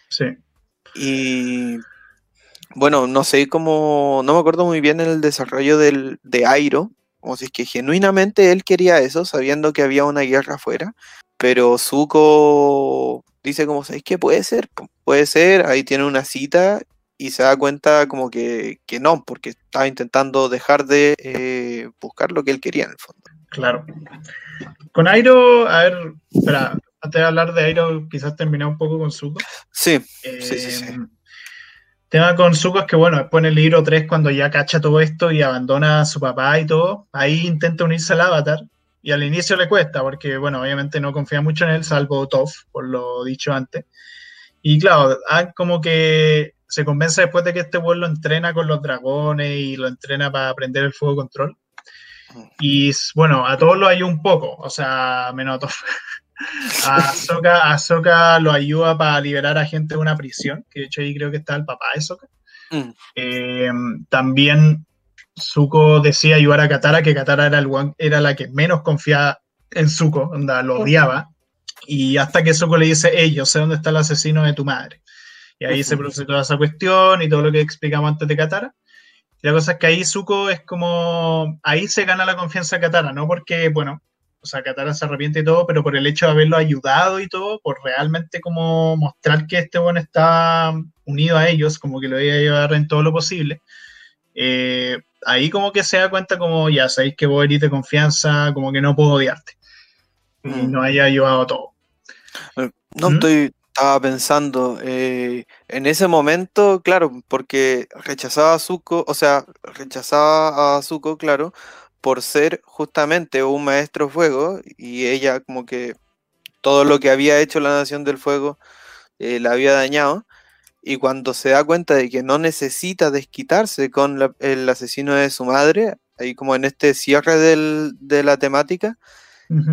Sí. Y bueno, no sé cómo, no me acuerdo muy bien el desarrollo del, de Airo, como si es que genuinamente él quería eso, sabiendo que había una guerra afuera, pero Zuko dice como, ¿sabéis qué puede ser? Puede ser, ahí tiene una cita y se da cuenta como que, no, porque estaba intentando dejar de eh, buscar lo que él quería en el fondo. Claro. Con Airo, a ver, espera, antes de hablar de Airo, quizás terminar un poco con Zuko. Sí, sí, sí, sí. Eh, tema con Zuko es que, bueno, después en el libro 3, cuando ya cacha todo esto y abandona a su papá y todo, ahí intenta unirse al Avatar y al inicio le cuesta, porque, bueno, obviamente no confía mucho en él, salvo Toph, por lo dicho antes. Y claro, ah, como que se convence después de que este vuelo entrena con los dragones y lo entrena para aprender el fuego control. Y bueno, a todos lo ayuda un poco, o sea, menos a Toph. A Ahsoka, lo ayuda para liberar a gente de una prisión, que de hecho ahí creo que está el papá de Ahsoka. Mm. Eh, también Zuko decía ayudar a Katara, que Katara era, el, era la que menos confiaba en Zuko, lo odiaba. Y hasta que Zuko le dice, hey, yo sé dónde está el asesino de tu madre. Y ahí se produce toda esa cuestión y todo lo que explicamos antes de Katara. Y la cosa es que ahí Zuko es como, ahí se gana la confianza de Katara, no porque, bueno, o sea, Katara se arrepiente y todo, pero por el hecho de haberlo ayudado y todo, por realmente como mostrar que este bueno está unido a ellos, como que lo iba a llevar en todo lo posible. Eh, ahí como que se da cuenta como, ya sabéis que vos eres de confianza, como que no puedo odiarte. Y mm. no haya ayudado todo. Eh, no ¿Mm? estoy, estaba pensando, eh, en ese momento, claro, porque rechazaba a Zuko, o sea, rechazaba a Zuko, claro, por ser justamente un maestro fuego y ella como que todo lo que había hecho la Nación del Fuego eh, la había dañado. Y cuando se da cuenta de que no necesita desquitarse con el asesino de su madre, ahí como en este cierre de la temática,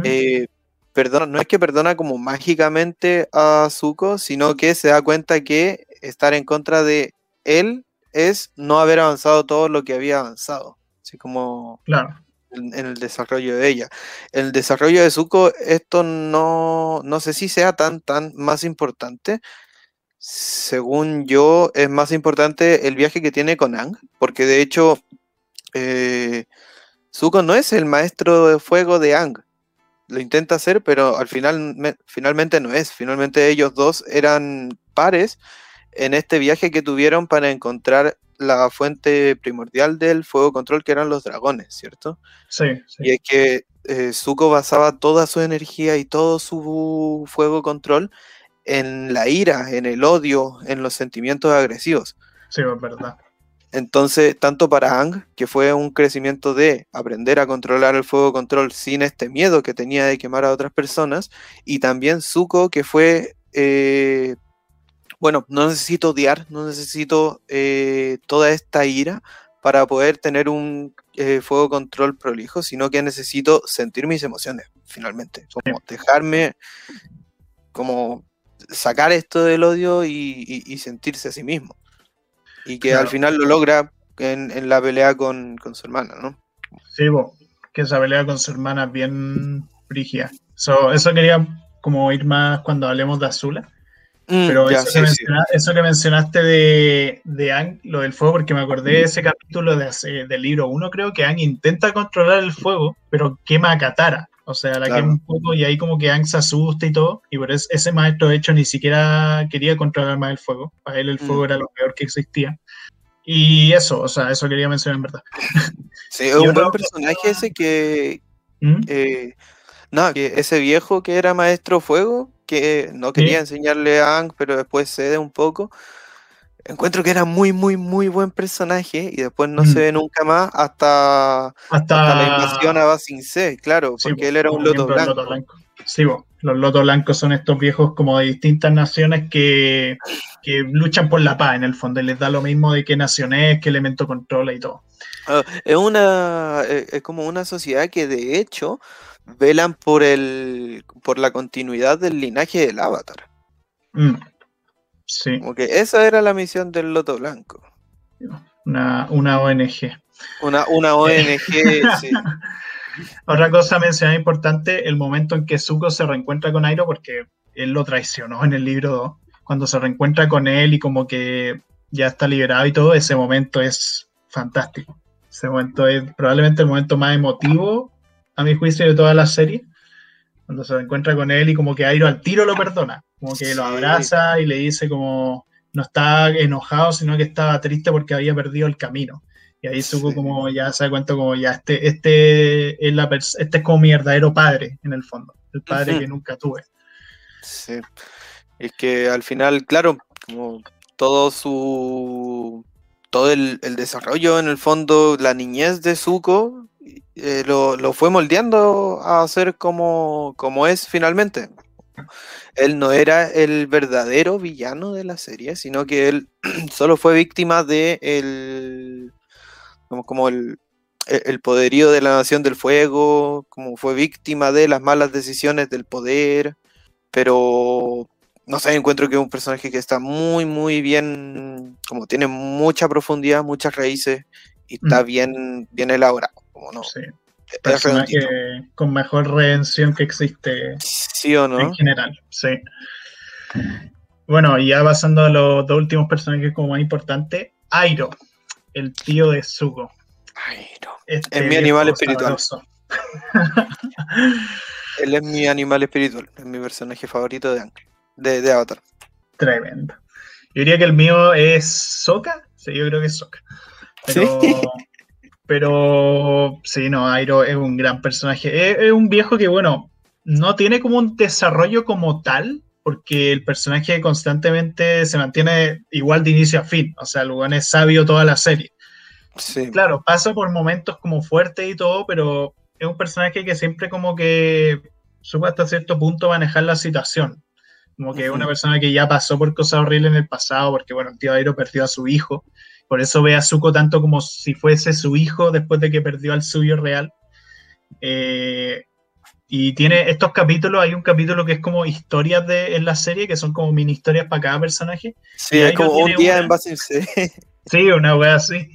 eh, perdona, no es que perdona como mágicamente a Zuko, sino que se da cuenta que estar en contra de él es no haber avanzado todo lo que había avanzado. Así como claro. en, el desarrollo de ella. En el desarrollo de Zuko, esto no, no sé si sea tan, tan más importante. Según yo, es más importante el viaje que tiene con Ang, porque de hecho, eh, Zuko no es el maestro de fuego de Ang. Lo intenta hacer, pero al final, finalmente no es. Finalmente ellos dos eran pares en este viaje que tuvieron para encontrar la fuente primordial del fuego control, que eran los dragones, ¿cierto? Sí. Y es que eh, Zuko basaba toda su energía y todo su fuego control en la ira, en el odio, en los sentimientos agresivos. Sí, es verdad. Entonces, tanto para Ang, que fue un crecimiento de aprender a controlar el fuego control sin este miedo que tenía de quemar a otras personas, y también Zuko, que fue eh, bueno, no necesito odiar, no necesito eh, toda esta ira para poder tener un eh, fuego control prolijo, sino que necesito sentir mis emociones, finalmente. Como dejarme, como sacar esto del odio y, sentirse a sí mismo. Y que al final lo logra en, la pelea con, su hermana, ¿no? Sí, que esa pelea con su hermana es bien frigia. eso quería como ir más cuando hablemos de Azula Mm, Pero eso, que mencionaste de, de Ang, lo del fuego, porque me acordé de ese capítulo de, del libro 1, creo que Ang intenta controlar el fuego, pero quema a Katara. O sea, la quema un poco y ahí como que Ang se asusta y todo. Y por eso ese maestro, de hecho, ni siquiera quería controlar más el fuego. Para él el fuego mm. era lo peor que existía. Y eso, o sea, eso quería mencionar en verdad. Sí, es un buen personaje ese que. ¿Mm? Eh, no, que ese viejo que era maestro fuego, que no quería enseñarle a Ang, pero después cede un poco. Encuentro que era muy, muy, muy buen personaje y después no se mm. ve nunca más hasta, hasta... la invasión a Basing C, claro, porque él era un loto blanco. Sí, los lotos blancos son estos viejos como de distintas naciones que, que, luchan por la paz en el fondo y les da lo mismo de qué nación es, qué elemento controla y todo. Ah, es una eh, es como una sociedad que de hecho velan por el por la continuidad del linaje del avatar. Mm, sí. Como que esa era la misión del Loto Blanco. Una, una ONG. Una, una ONG, sí. Otra cosa mencionada importante, el momento en que Zuko se reencuentra con Airo, porque él lo traicionó en el libro 2, cuando se reencuentra con él y como que ya está liberado y todo, ese momento es fantástico. Ese momento es probablemente el momento más emotivo a mi juicio, de toda la serie. Cuando se encuentra con él y como que Airo al tiro lo perdona, como que lo abraza y le dice como no está enojado, sino que estaba triste porque había perdido el camino. Y ahí Zuko como ya se da cuenta como ya este, este, es la este es como mi verdadero padre, en el fondo, el padre que nunca tuve. Sí. Es que al final, claro, como todo su todo el, desarrollo en el fondo, la niñez de Zuko eh, lo, fue moldeando a ser como, como es finalmente. Él no era el verdadero villano de la serie, sino que él solo fue víctima de el, como, como el, e, el poderío de la Nación del Fuego, como fue víctima de las malas decisiones del poder, pero no sé, encuentro que es un personaje que está muy, muy bien, como tiene mucha profundidad, muchas raíces y está mm. bien, bien elaborado. Sí. Personaje con mejor redención que existe ¿Sí o no? en general, sí. Bueno, y ya pasando a los dos últimos personajes como más importantes, Airo, el tío de Zuko. Airo. Este es mi animal espiritual. Él es mi animal espiritual, es mi personaje favorito de, de, de Avatar. Tremendo. Yo diría que el mío es Sokka. Sí, yo creo que es Sokka. Pero, ¿Sí? Pero sí, no, Airo es un gran personaje. Es, un viejo que, bueno, no tiene como un desarrollo como tal, porque el personaje constantemente se mantiene igual de inicio a fin. O sea, el es sabio toda la serie. claro, pasa por momentos como fuertes y todo, pero es un personaje que siempre como que supo hasta cierto punto manejar la situación. Como que es una persona que ya pasó por cosas horribles en el pasado, porque bueno, el tío Airo perdió a su hijo. Por eso ve a Zuko tanto como si fuese su hijo después de que perdió al suyo real. Eh, y tiene estos capítulos, hay un capítulo que es como historias de, en la serie, que son como mini historias para cada personaje. Sí, es como un día en base Sí, una wea así.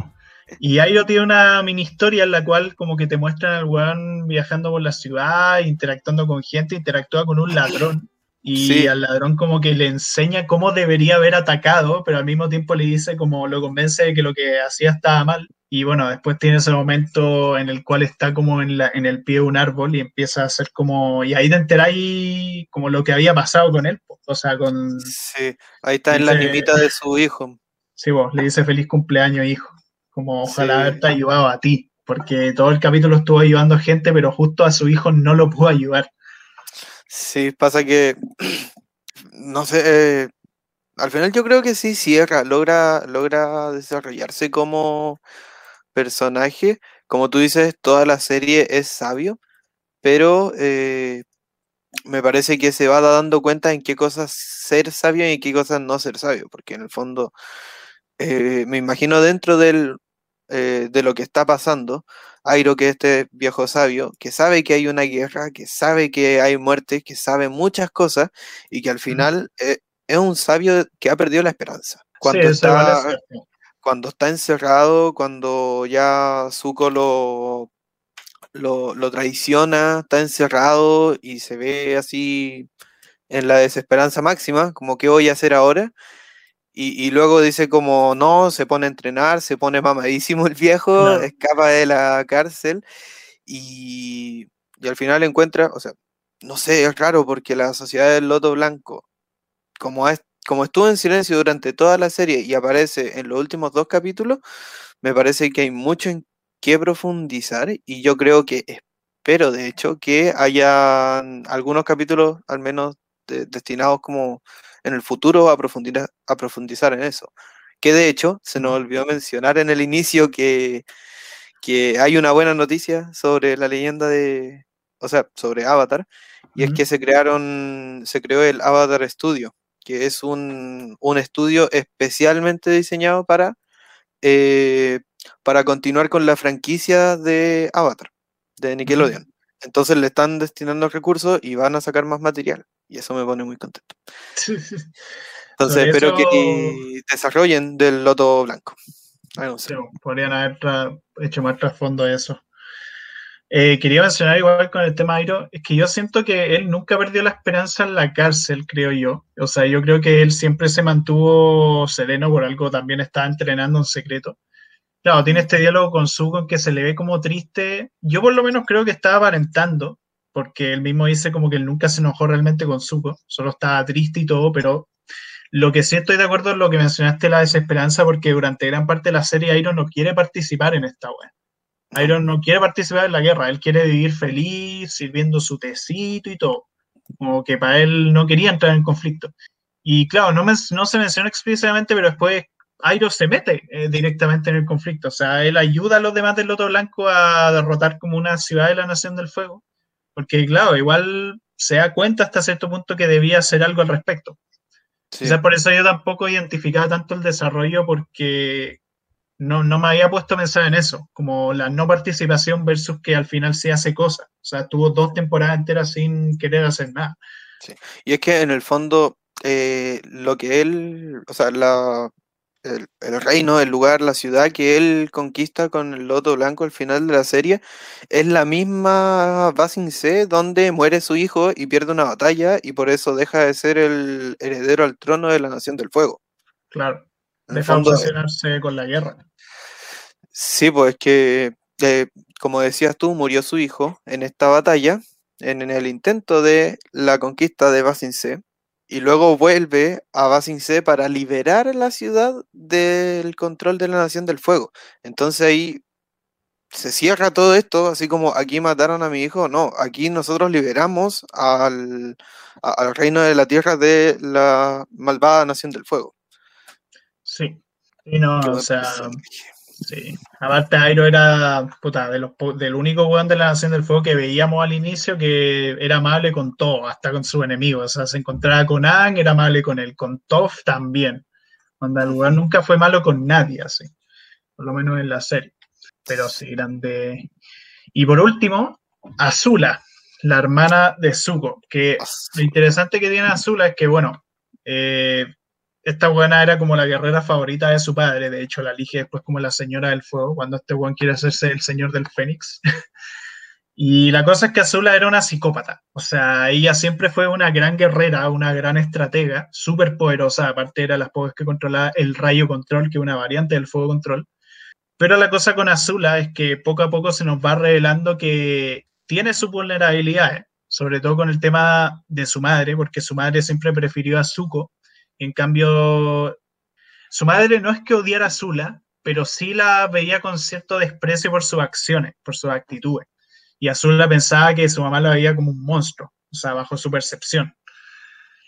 Y Airo tiene una mini historia en la cual como que te muestran al weón viajando por la ciudad, interactuando con gente, interactúa con un ladrón. Y al ladrón como que le enseña cómo debería haber atacado, pero al mismo tiempo le dice como lo convence de que lo que hacía estaba mal. Y bueno, después tiene ese momento en el cual está como en, la, en el pie de un árbol y empieza a hacer como... Y ahí te enteráis como lo que había pasado con él. O sea, con... Sí, ahí está en la limita de su hijo. Sí, vos, le dice feliz cumpleaños, hijo. Como ojalá haberte ayudado a ti, porque todo el capítulo estuvo ayudando a gente, pero justo a su hijo no lo pudo ayudar. Sí, pasa que, no sé, eh, al final yo creo que sí cierra, logra, logra desarrollarse como personaje. Como tú dices, toda la serie es sabio, pero eh, me parece que se va dando cuenta en qué cosas ser sabio y en qué cosas no ser sabio, porque en el fondo eh, me imagino dentro del eh, de lo que está pasando, Airo, que este viejo sabio, que sabe que hay una guerra, que sabe que hay muerte, que sabe muchas cosas y que al final eh, es un sabio que ha perdido la esperanza. Cuando, está, cuando está encerrado, cuando ya Zuko lo, lo, lo traiciona, está encerrado y se ve así en la desesperanza máxima, como qué voy a hacer ahora, y, luego dice como, no, se pone a entrenar, se pone mamadísimo el viejo, escapa de la cárcel y, y, al final encuentra, o sea, no sé, es raro porque la sociedad del Loto Blanco, como, es, como estuvo en silencio durante toda la serie y aparece en los últimos dos capítulos, me parece que hay mucho en qué profundizar y yo creo que espero, de hecho, que haya algunos capítulos al menos destinados como en el futuro a profundizar, a profundizar en eso. Que de hecho, se nos olvidó mencionar en el inicio que, que hay una buena noticia sobre la leyenda de, o sea, sobre Avatar, y es que se crearon, se creó el Avatar Studio, que es un, un estudio especialmente diseñado para, eh, para continuar con la franquicia de Avatar, de Nickelodeon. Entonces le están destinando recursos y van a sacar más material. Y eso me pone muy contento. Entonces espero que desarrollen del loto blanco. podrían haber hecho más trasfondo a eso. Eh, quería mencionar igual con el tema Airo, es que yo siento que él nunca perdió la esperanza en la cárcel, creo yo. O sea, yo creo que él siempre se mantuvo sereno por algo, también estaba entrenando en secreto. Claro, tiene este diálogo con Zuko en que se le ve como triste. Yo por lo menos creo que estaba aparentando, porque él mismo dice como que él nunca se enojó realmente con Zuko, solo estaba triste y todo, pero lo que sí estoy de acuerdo es lo que mencionaste, la desesperanza, porque durante gran parte de la serie Iron no quiere participar en esta web. Iron no quiere participar en la guerra, él quiere vivir feliz, sirviendo su tecito y todo. Como que para él no quería entrar en conflicto. Y claro, no, no se menciona explícitamente, pero después Airo se mete eh, directamente en el conflicto. O sea, él ayuda a los demás del Loto Blanco a derrotar como una ciudad de la Nación del Fuego. Porque, claro, igual se da cuenta hasta cierto punto que debía hacer algo al respecto. Quizás por eso yo tampoco identificaba tanto el desarrollo, porque no, no me había puesto a pensar en eso, como la no participación versus que al final se hace cosa. O sea, tuvo dos temporadas enteras sin querer hacer nada. Sí. Y es que en el fondo, eh, lo que él, o sea, la, el, reino, el lugar, la ciudad que él conquista con el loto blanco al final de la serie, es la misma Basin C donde muere su hijo y pierde una batalla y por eso deja de ser el heredero al trono de la Nación del Fuego. Claro, deja de obsesionarse con la guerra. Sí, pues que, eh, como decías tú, murió su hijo en esta batalla, en, en el intento de la conquista de Basin C y luego vuelve a Basin C para liberar la ciudad del control de la Nación del Fuego. Entonces ahí se cierra todo esto, así como aquí mataron a mi hijo. No, aquí nosotros liberamos al, al reino de la tierra de la malvada Nación del Fuego. Sí, y no, o sea, Sí, aparte Airo era, puta, de los, del único weón de la Nación del Fuego que veíamos al inicio que era amable con todo, hasta con sus enemigos. O sea, se encontraba con Ang, era amable con él, con Toph también. Cuando el weón nunca fue malo con nadie, así. Por lo menos en la serie. Pero sí, grande. Y por último, Azula, la hermana de Zuko. Que lo interesante que tiene Azula es que, bueno, eh, esta buena era como la guerrera favorita de su padre, de hecho la elige después como la señora del fuego, cuando este buen quiere hacerse el señor del fénix. y la cosa es que Azula era una psicópata, o sea, ella siempre fue una gran guerrera, una gran estratega, súper poderosa, aparte era las pocas que controlaba el rayo control, que es una variante del fuego control. Pero la cosa con Azula es que poco a poco se nos va revelando que tiene sus vulnerabilidades, sobre todo con el tema de su madre, porque su madre siempre prefirió a Zuko en cambio, su madre no es que odiara a Zula, pero sí la veía con cierto desprecio por sus acciones, por sus actitudes. Y Azula pensaba que su mamá la veía como un monstruo, o sea, bajo su percepción.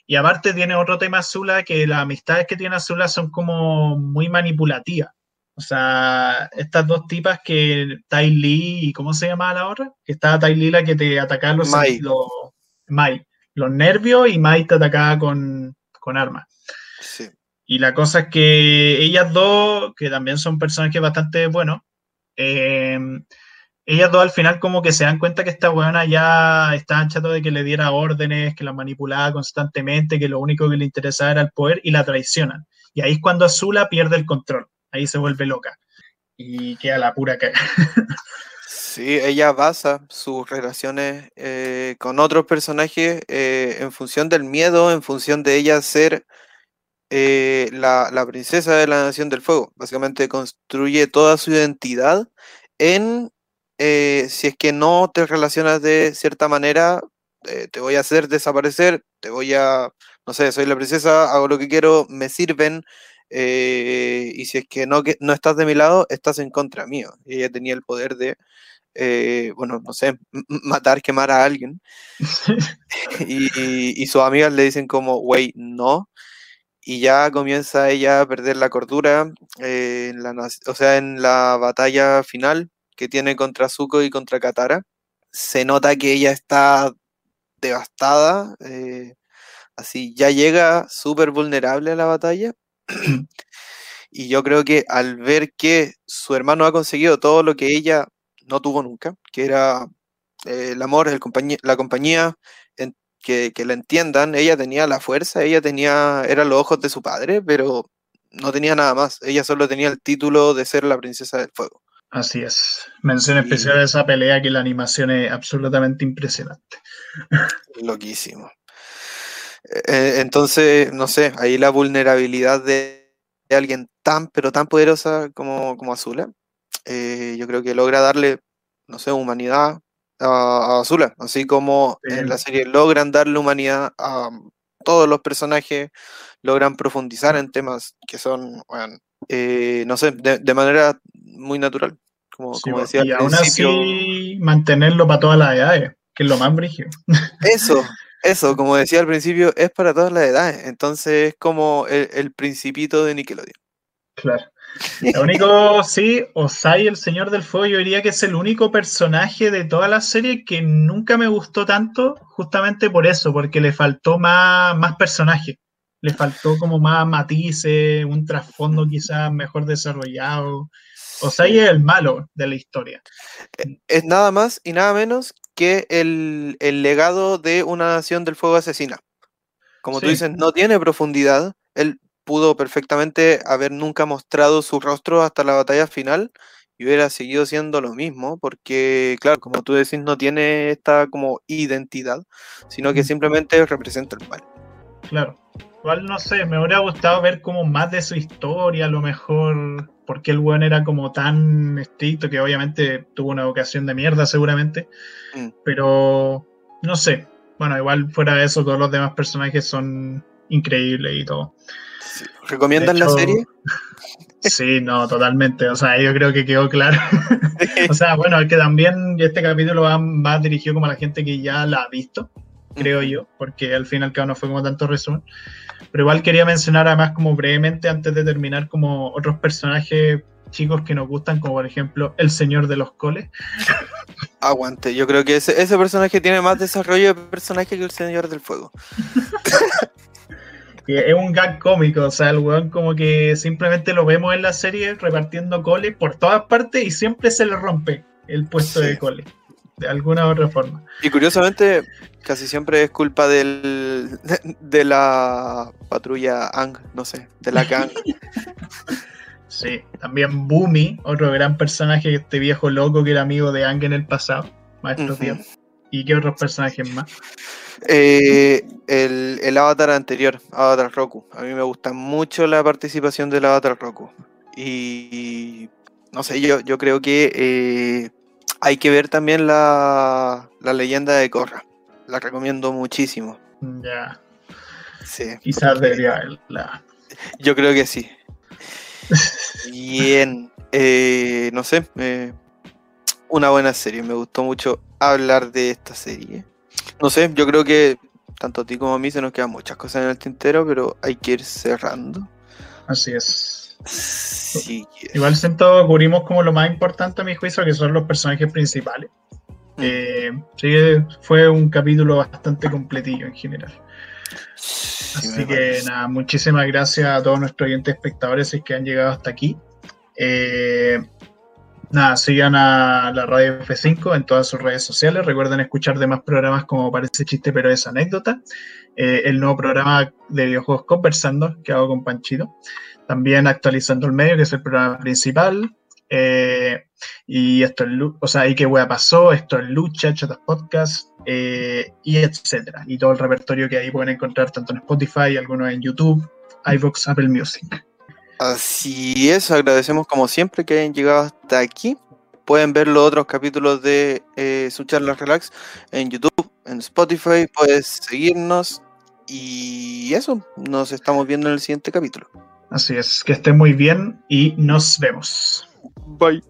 Y aparte tiene otro tema Azula, que las amistades que tiene Azula son como muy manipulativas. O sea, estas dos tipas que Tai Lee y ¿cómo se llama la otra? Que estaba Tai Lee la que te atacaba los, los, los nervios y Mai te atacaba con, con armas. Y la cosa es que ellas dos, que también son personajes bastante buenos, eh, ellas dos al final como que se dan cuenta que esta buena ya está chato de que le diera órdenes, que la manipulaba constantemente, que lo único que le interesaba era el poder y la traicionan. Y ahí es cuando Azula pierde el control, ahí se vuelve loca y queda la pura. Sí, ella basa sus relaciones eh, con otros personajes eh, en función del miedo, en función de ella ser eh, la, princesa de la Nación del Fuego. Básicamente construye toda su identidad en si es que no te relacionas de cierta manera, te voy a hacer desaparecer, te voy a, no sé, soy la princesa, hago lo que quiero, me sirven. y si es que no, que no estás de mi lado, estás en contra mío. Y ella tenía el poder de eh, bueno, no sé, matar, quemar a alguien. y, sus amigas le dicen como, wey, no. Y ya comienza ella a perder la cordura, eh, en la, o sea, en la batalla final que tiene contra Zuko y contra Katara. Se nota que ella está devastada, eh, así ya llega súper vulnerable a la batalla. y yo creo que al ver que su hermano ha conseguido todo lo que ella no tuvo nunca, que era eh, el amor, el la compañía, que, que, la entiendan. Ella tenía la fuerza, ella tenía, eran los ojos de su padre, pero no tenía nada más. Ella solo tenía el título de ser la princesa del fuego. Así es. Mención especial a esa pelea que la animación es absolutamente impresionante. Loquísimo. E, e, entonces, no sé, ahí la vulnerabilidad de, alguien tan, pero tan poderosa como, como Azula, eh, yo creo que logra darle, no sé, humanidad a, Azula, así como en la serie logran darle humanidad a todos los personajes, logran profundizar en temas que son, bueno, eh, no sé, de, manera muy natural, como, como decía. Y aún así mantenerlo para todas las edades, que es lo más brígido. Eso, eso, como decía al principio, es para todas las edades, entonces es como el, el principito de Nickelodeon. Claro. Lo único, sí, Osai, el Señor del Fuego, yo diría que es el único personaje de toda la serie que nunca me gustó tanto, justamente por eso, porque le faltó más, más personaje. Le faltó como más matices, un trasfondo quizás mejor desarrollado. Osai es el malo de la historia. Eh, es nada más y nada menos que el, legado de una nación del fuego asesina. Como tú dices, no tiene profundidad. Él pudo perfectamente haber nunca mostrado su rostro hasta la batalla final y hubiera seguido siendo lo mismo, porque, claro, como tú decís, no tiene esta como identidad, sino que simplemente representa el mal. Claro. Igual no sé, me hubiera gustado ver como más de su historia, a lo mejor, porque el buen era como tan estricto que obviamente tuvo una vocación de mierda seguramente, mm. pero no sé. Bueno, igual fuera de eso, todos los demás personajes son increíbles y todo. ¿Recomiendan la serie? Sí, no, totalmente. O sea, yo creo que quedó claro. o sea, bueno, que también este capítulo va más dirigido como a la gente que ya la ha visto. creo yo, porque al fin y al cabo no fue como tanto resumen. Pero igual quería mencionar además como brevemente antes de terminar como otros personajes chicos que nos gustan, como por ejemplo el señor de los coles. Aguante, yo creo que ese, ese personaje tiene más desarrollo de personaje que el señor del fuego. Es un gag cómico, o sea, el weón como que simplemente lo vemos en la serie repartiendo coles por todas partes y siempre se le rompe el puesto de cole, de alguna u otra forma. Y curiosamente, casi siempre es culpa del, de, la patrulla Ang, no sé, de la gang. sí, también Boomy, otro gran personaje, este viejo loco que era amigo de Ang en el pasado, maestro uh ¿Y qué otros personajes más? Eh, el, el, avatar anterior, Avatar Roku. A mí me gusta mucho la participación del Avatar Roku. Y no sé, yo, yo creo que eh, hay que ver también la, la leyenda de Korra. La recomiendo muchísimo. Ya. Sí. Quizás debería verla. Yo creo que sí. Bien. Eh, no sé. Una buena serie. Me gustó mucho hablar de esta serie. No sé, yo creo que tanto a ti como a mí se nos quedan muchas cosas en el tintero, pero hay que ir cerrando. Así es. Igual siento cubrimos como lo más importante a mi juicio, que son los personajes principales. Mm. Eh, sí, fue un capítulo bastante completillo en general. Así que nada, muchísimas gracias a todos nuestros oyentes espectadores que han llegado hasta aquí. Eh, nada, sigan a la radio F5 en todas sus redes sociales. Recuerden escuchar demás programas como Parece Chiste, pero es anécdota. Eh, el nuevo programa de videojuegos Conversando que hago con Panchito. También actualizando el medio, que es el programa principal. Eh, y esto es, o sea, y qué wea pasó, esto es lucha, chatas podcast, eh, y etcétera. Y todo el repertorio que ahí pueden encontrar tanto en Spotify, algunos en YouTube, iVoox, Apple Music. Así es, agradecemos como siempre que hayan llegado hasta aquí. Pueden ver los otros capítulos de eh, su charla relax en YouTube, en Spotify, puedes seguirnos y eso, nos estamos viendo en el siguiente capítulo. Así es, que estén muy bien y nos vemos. Bye.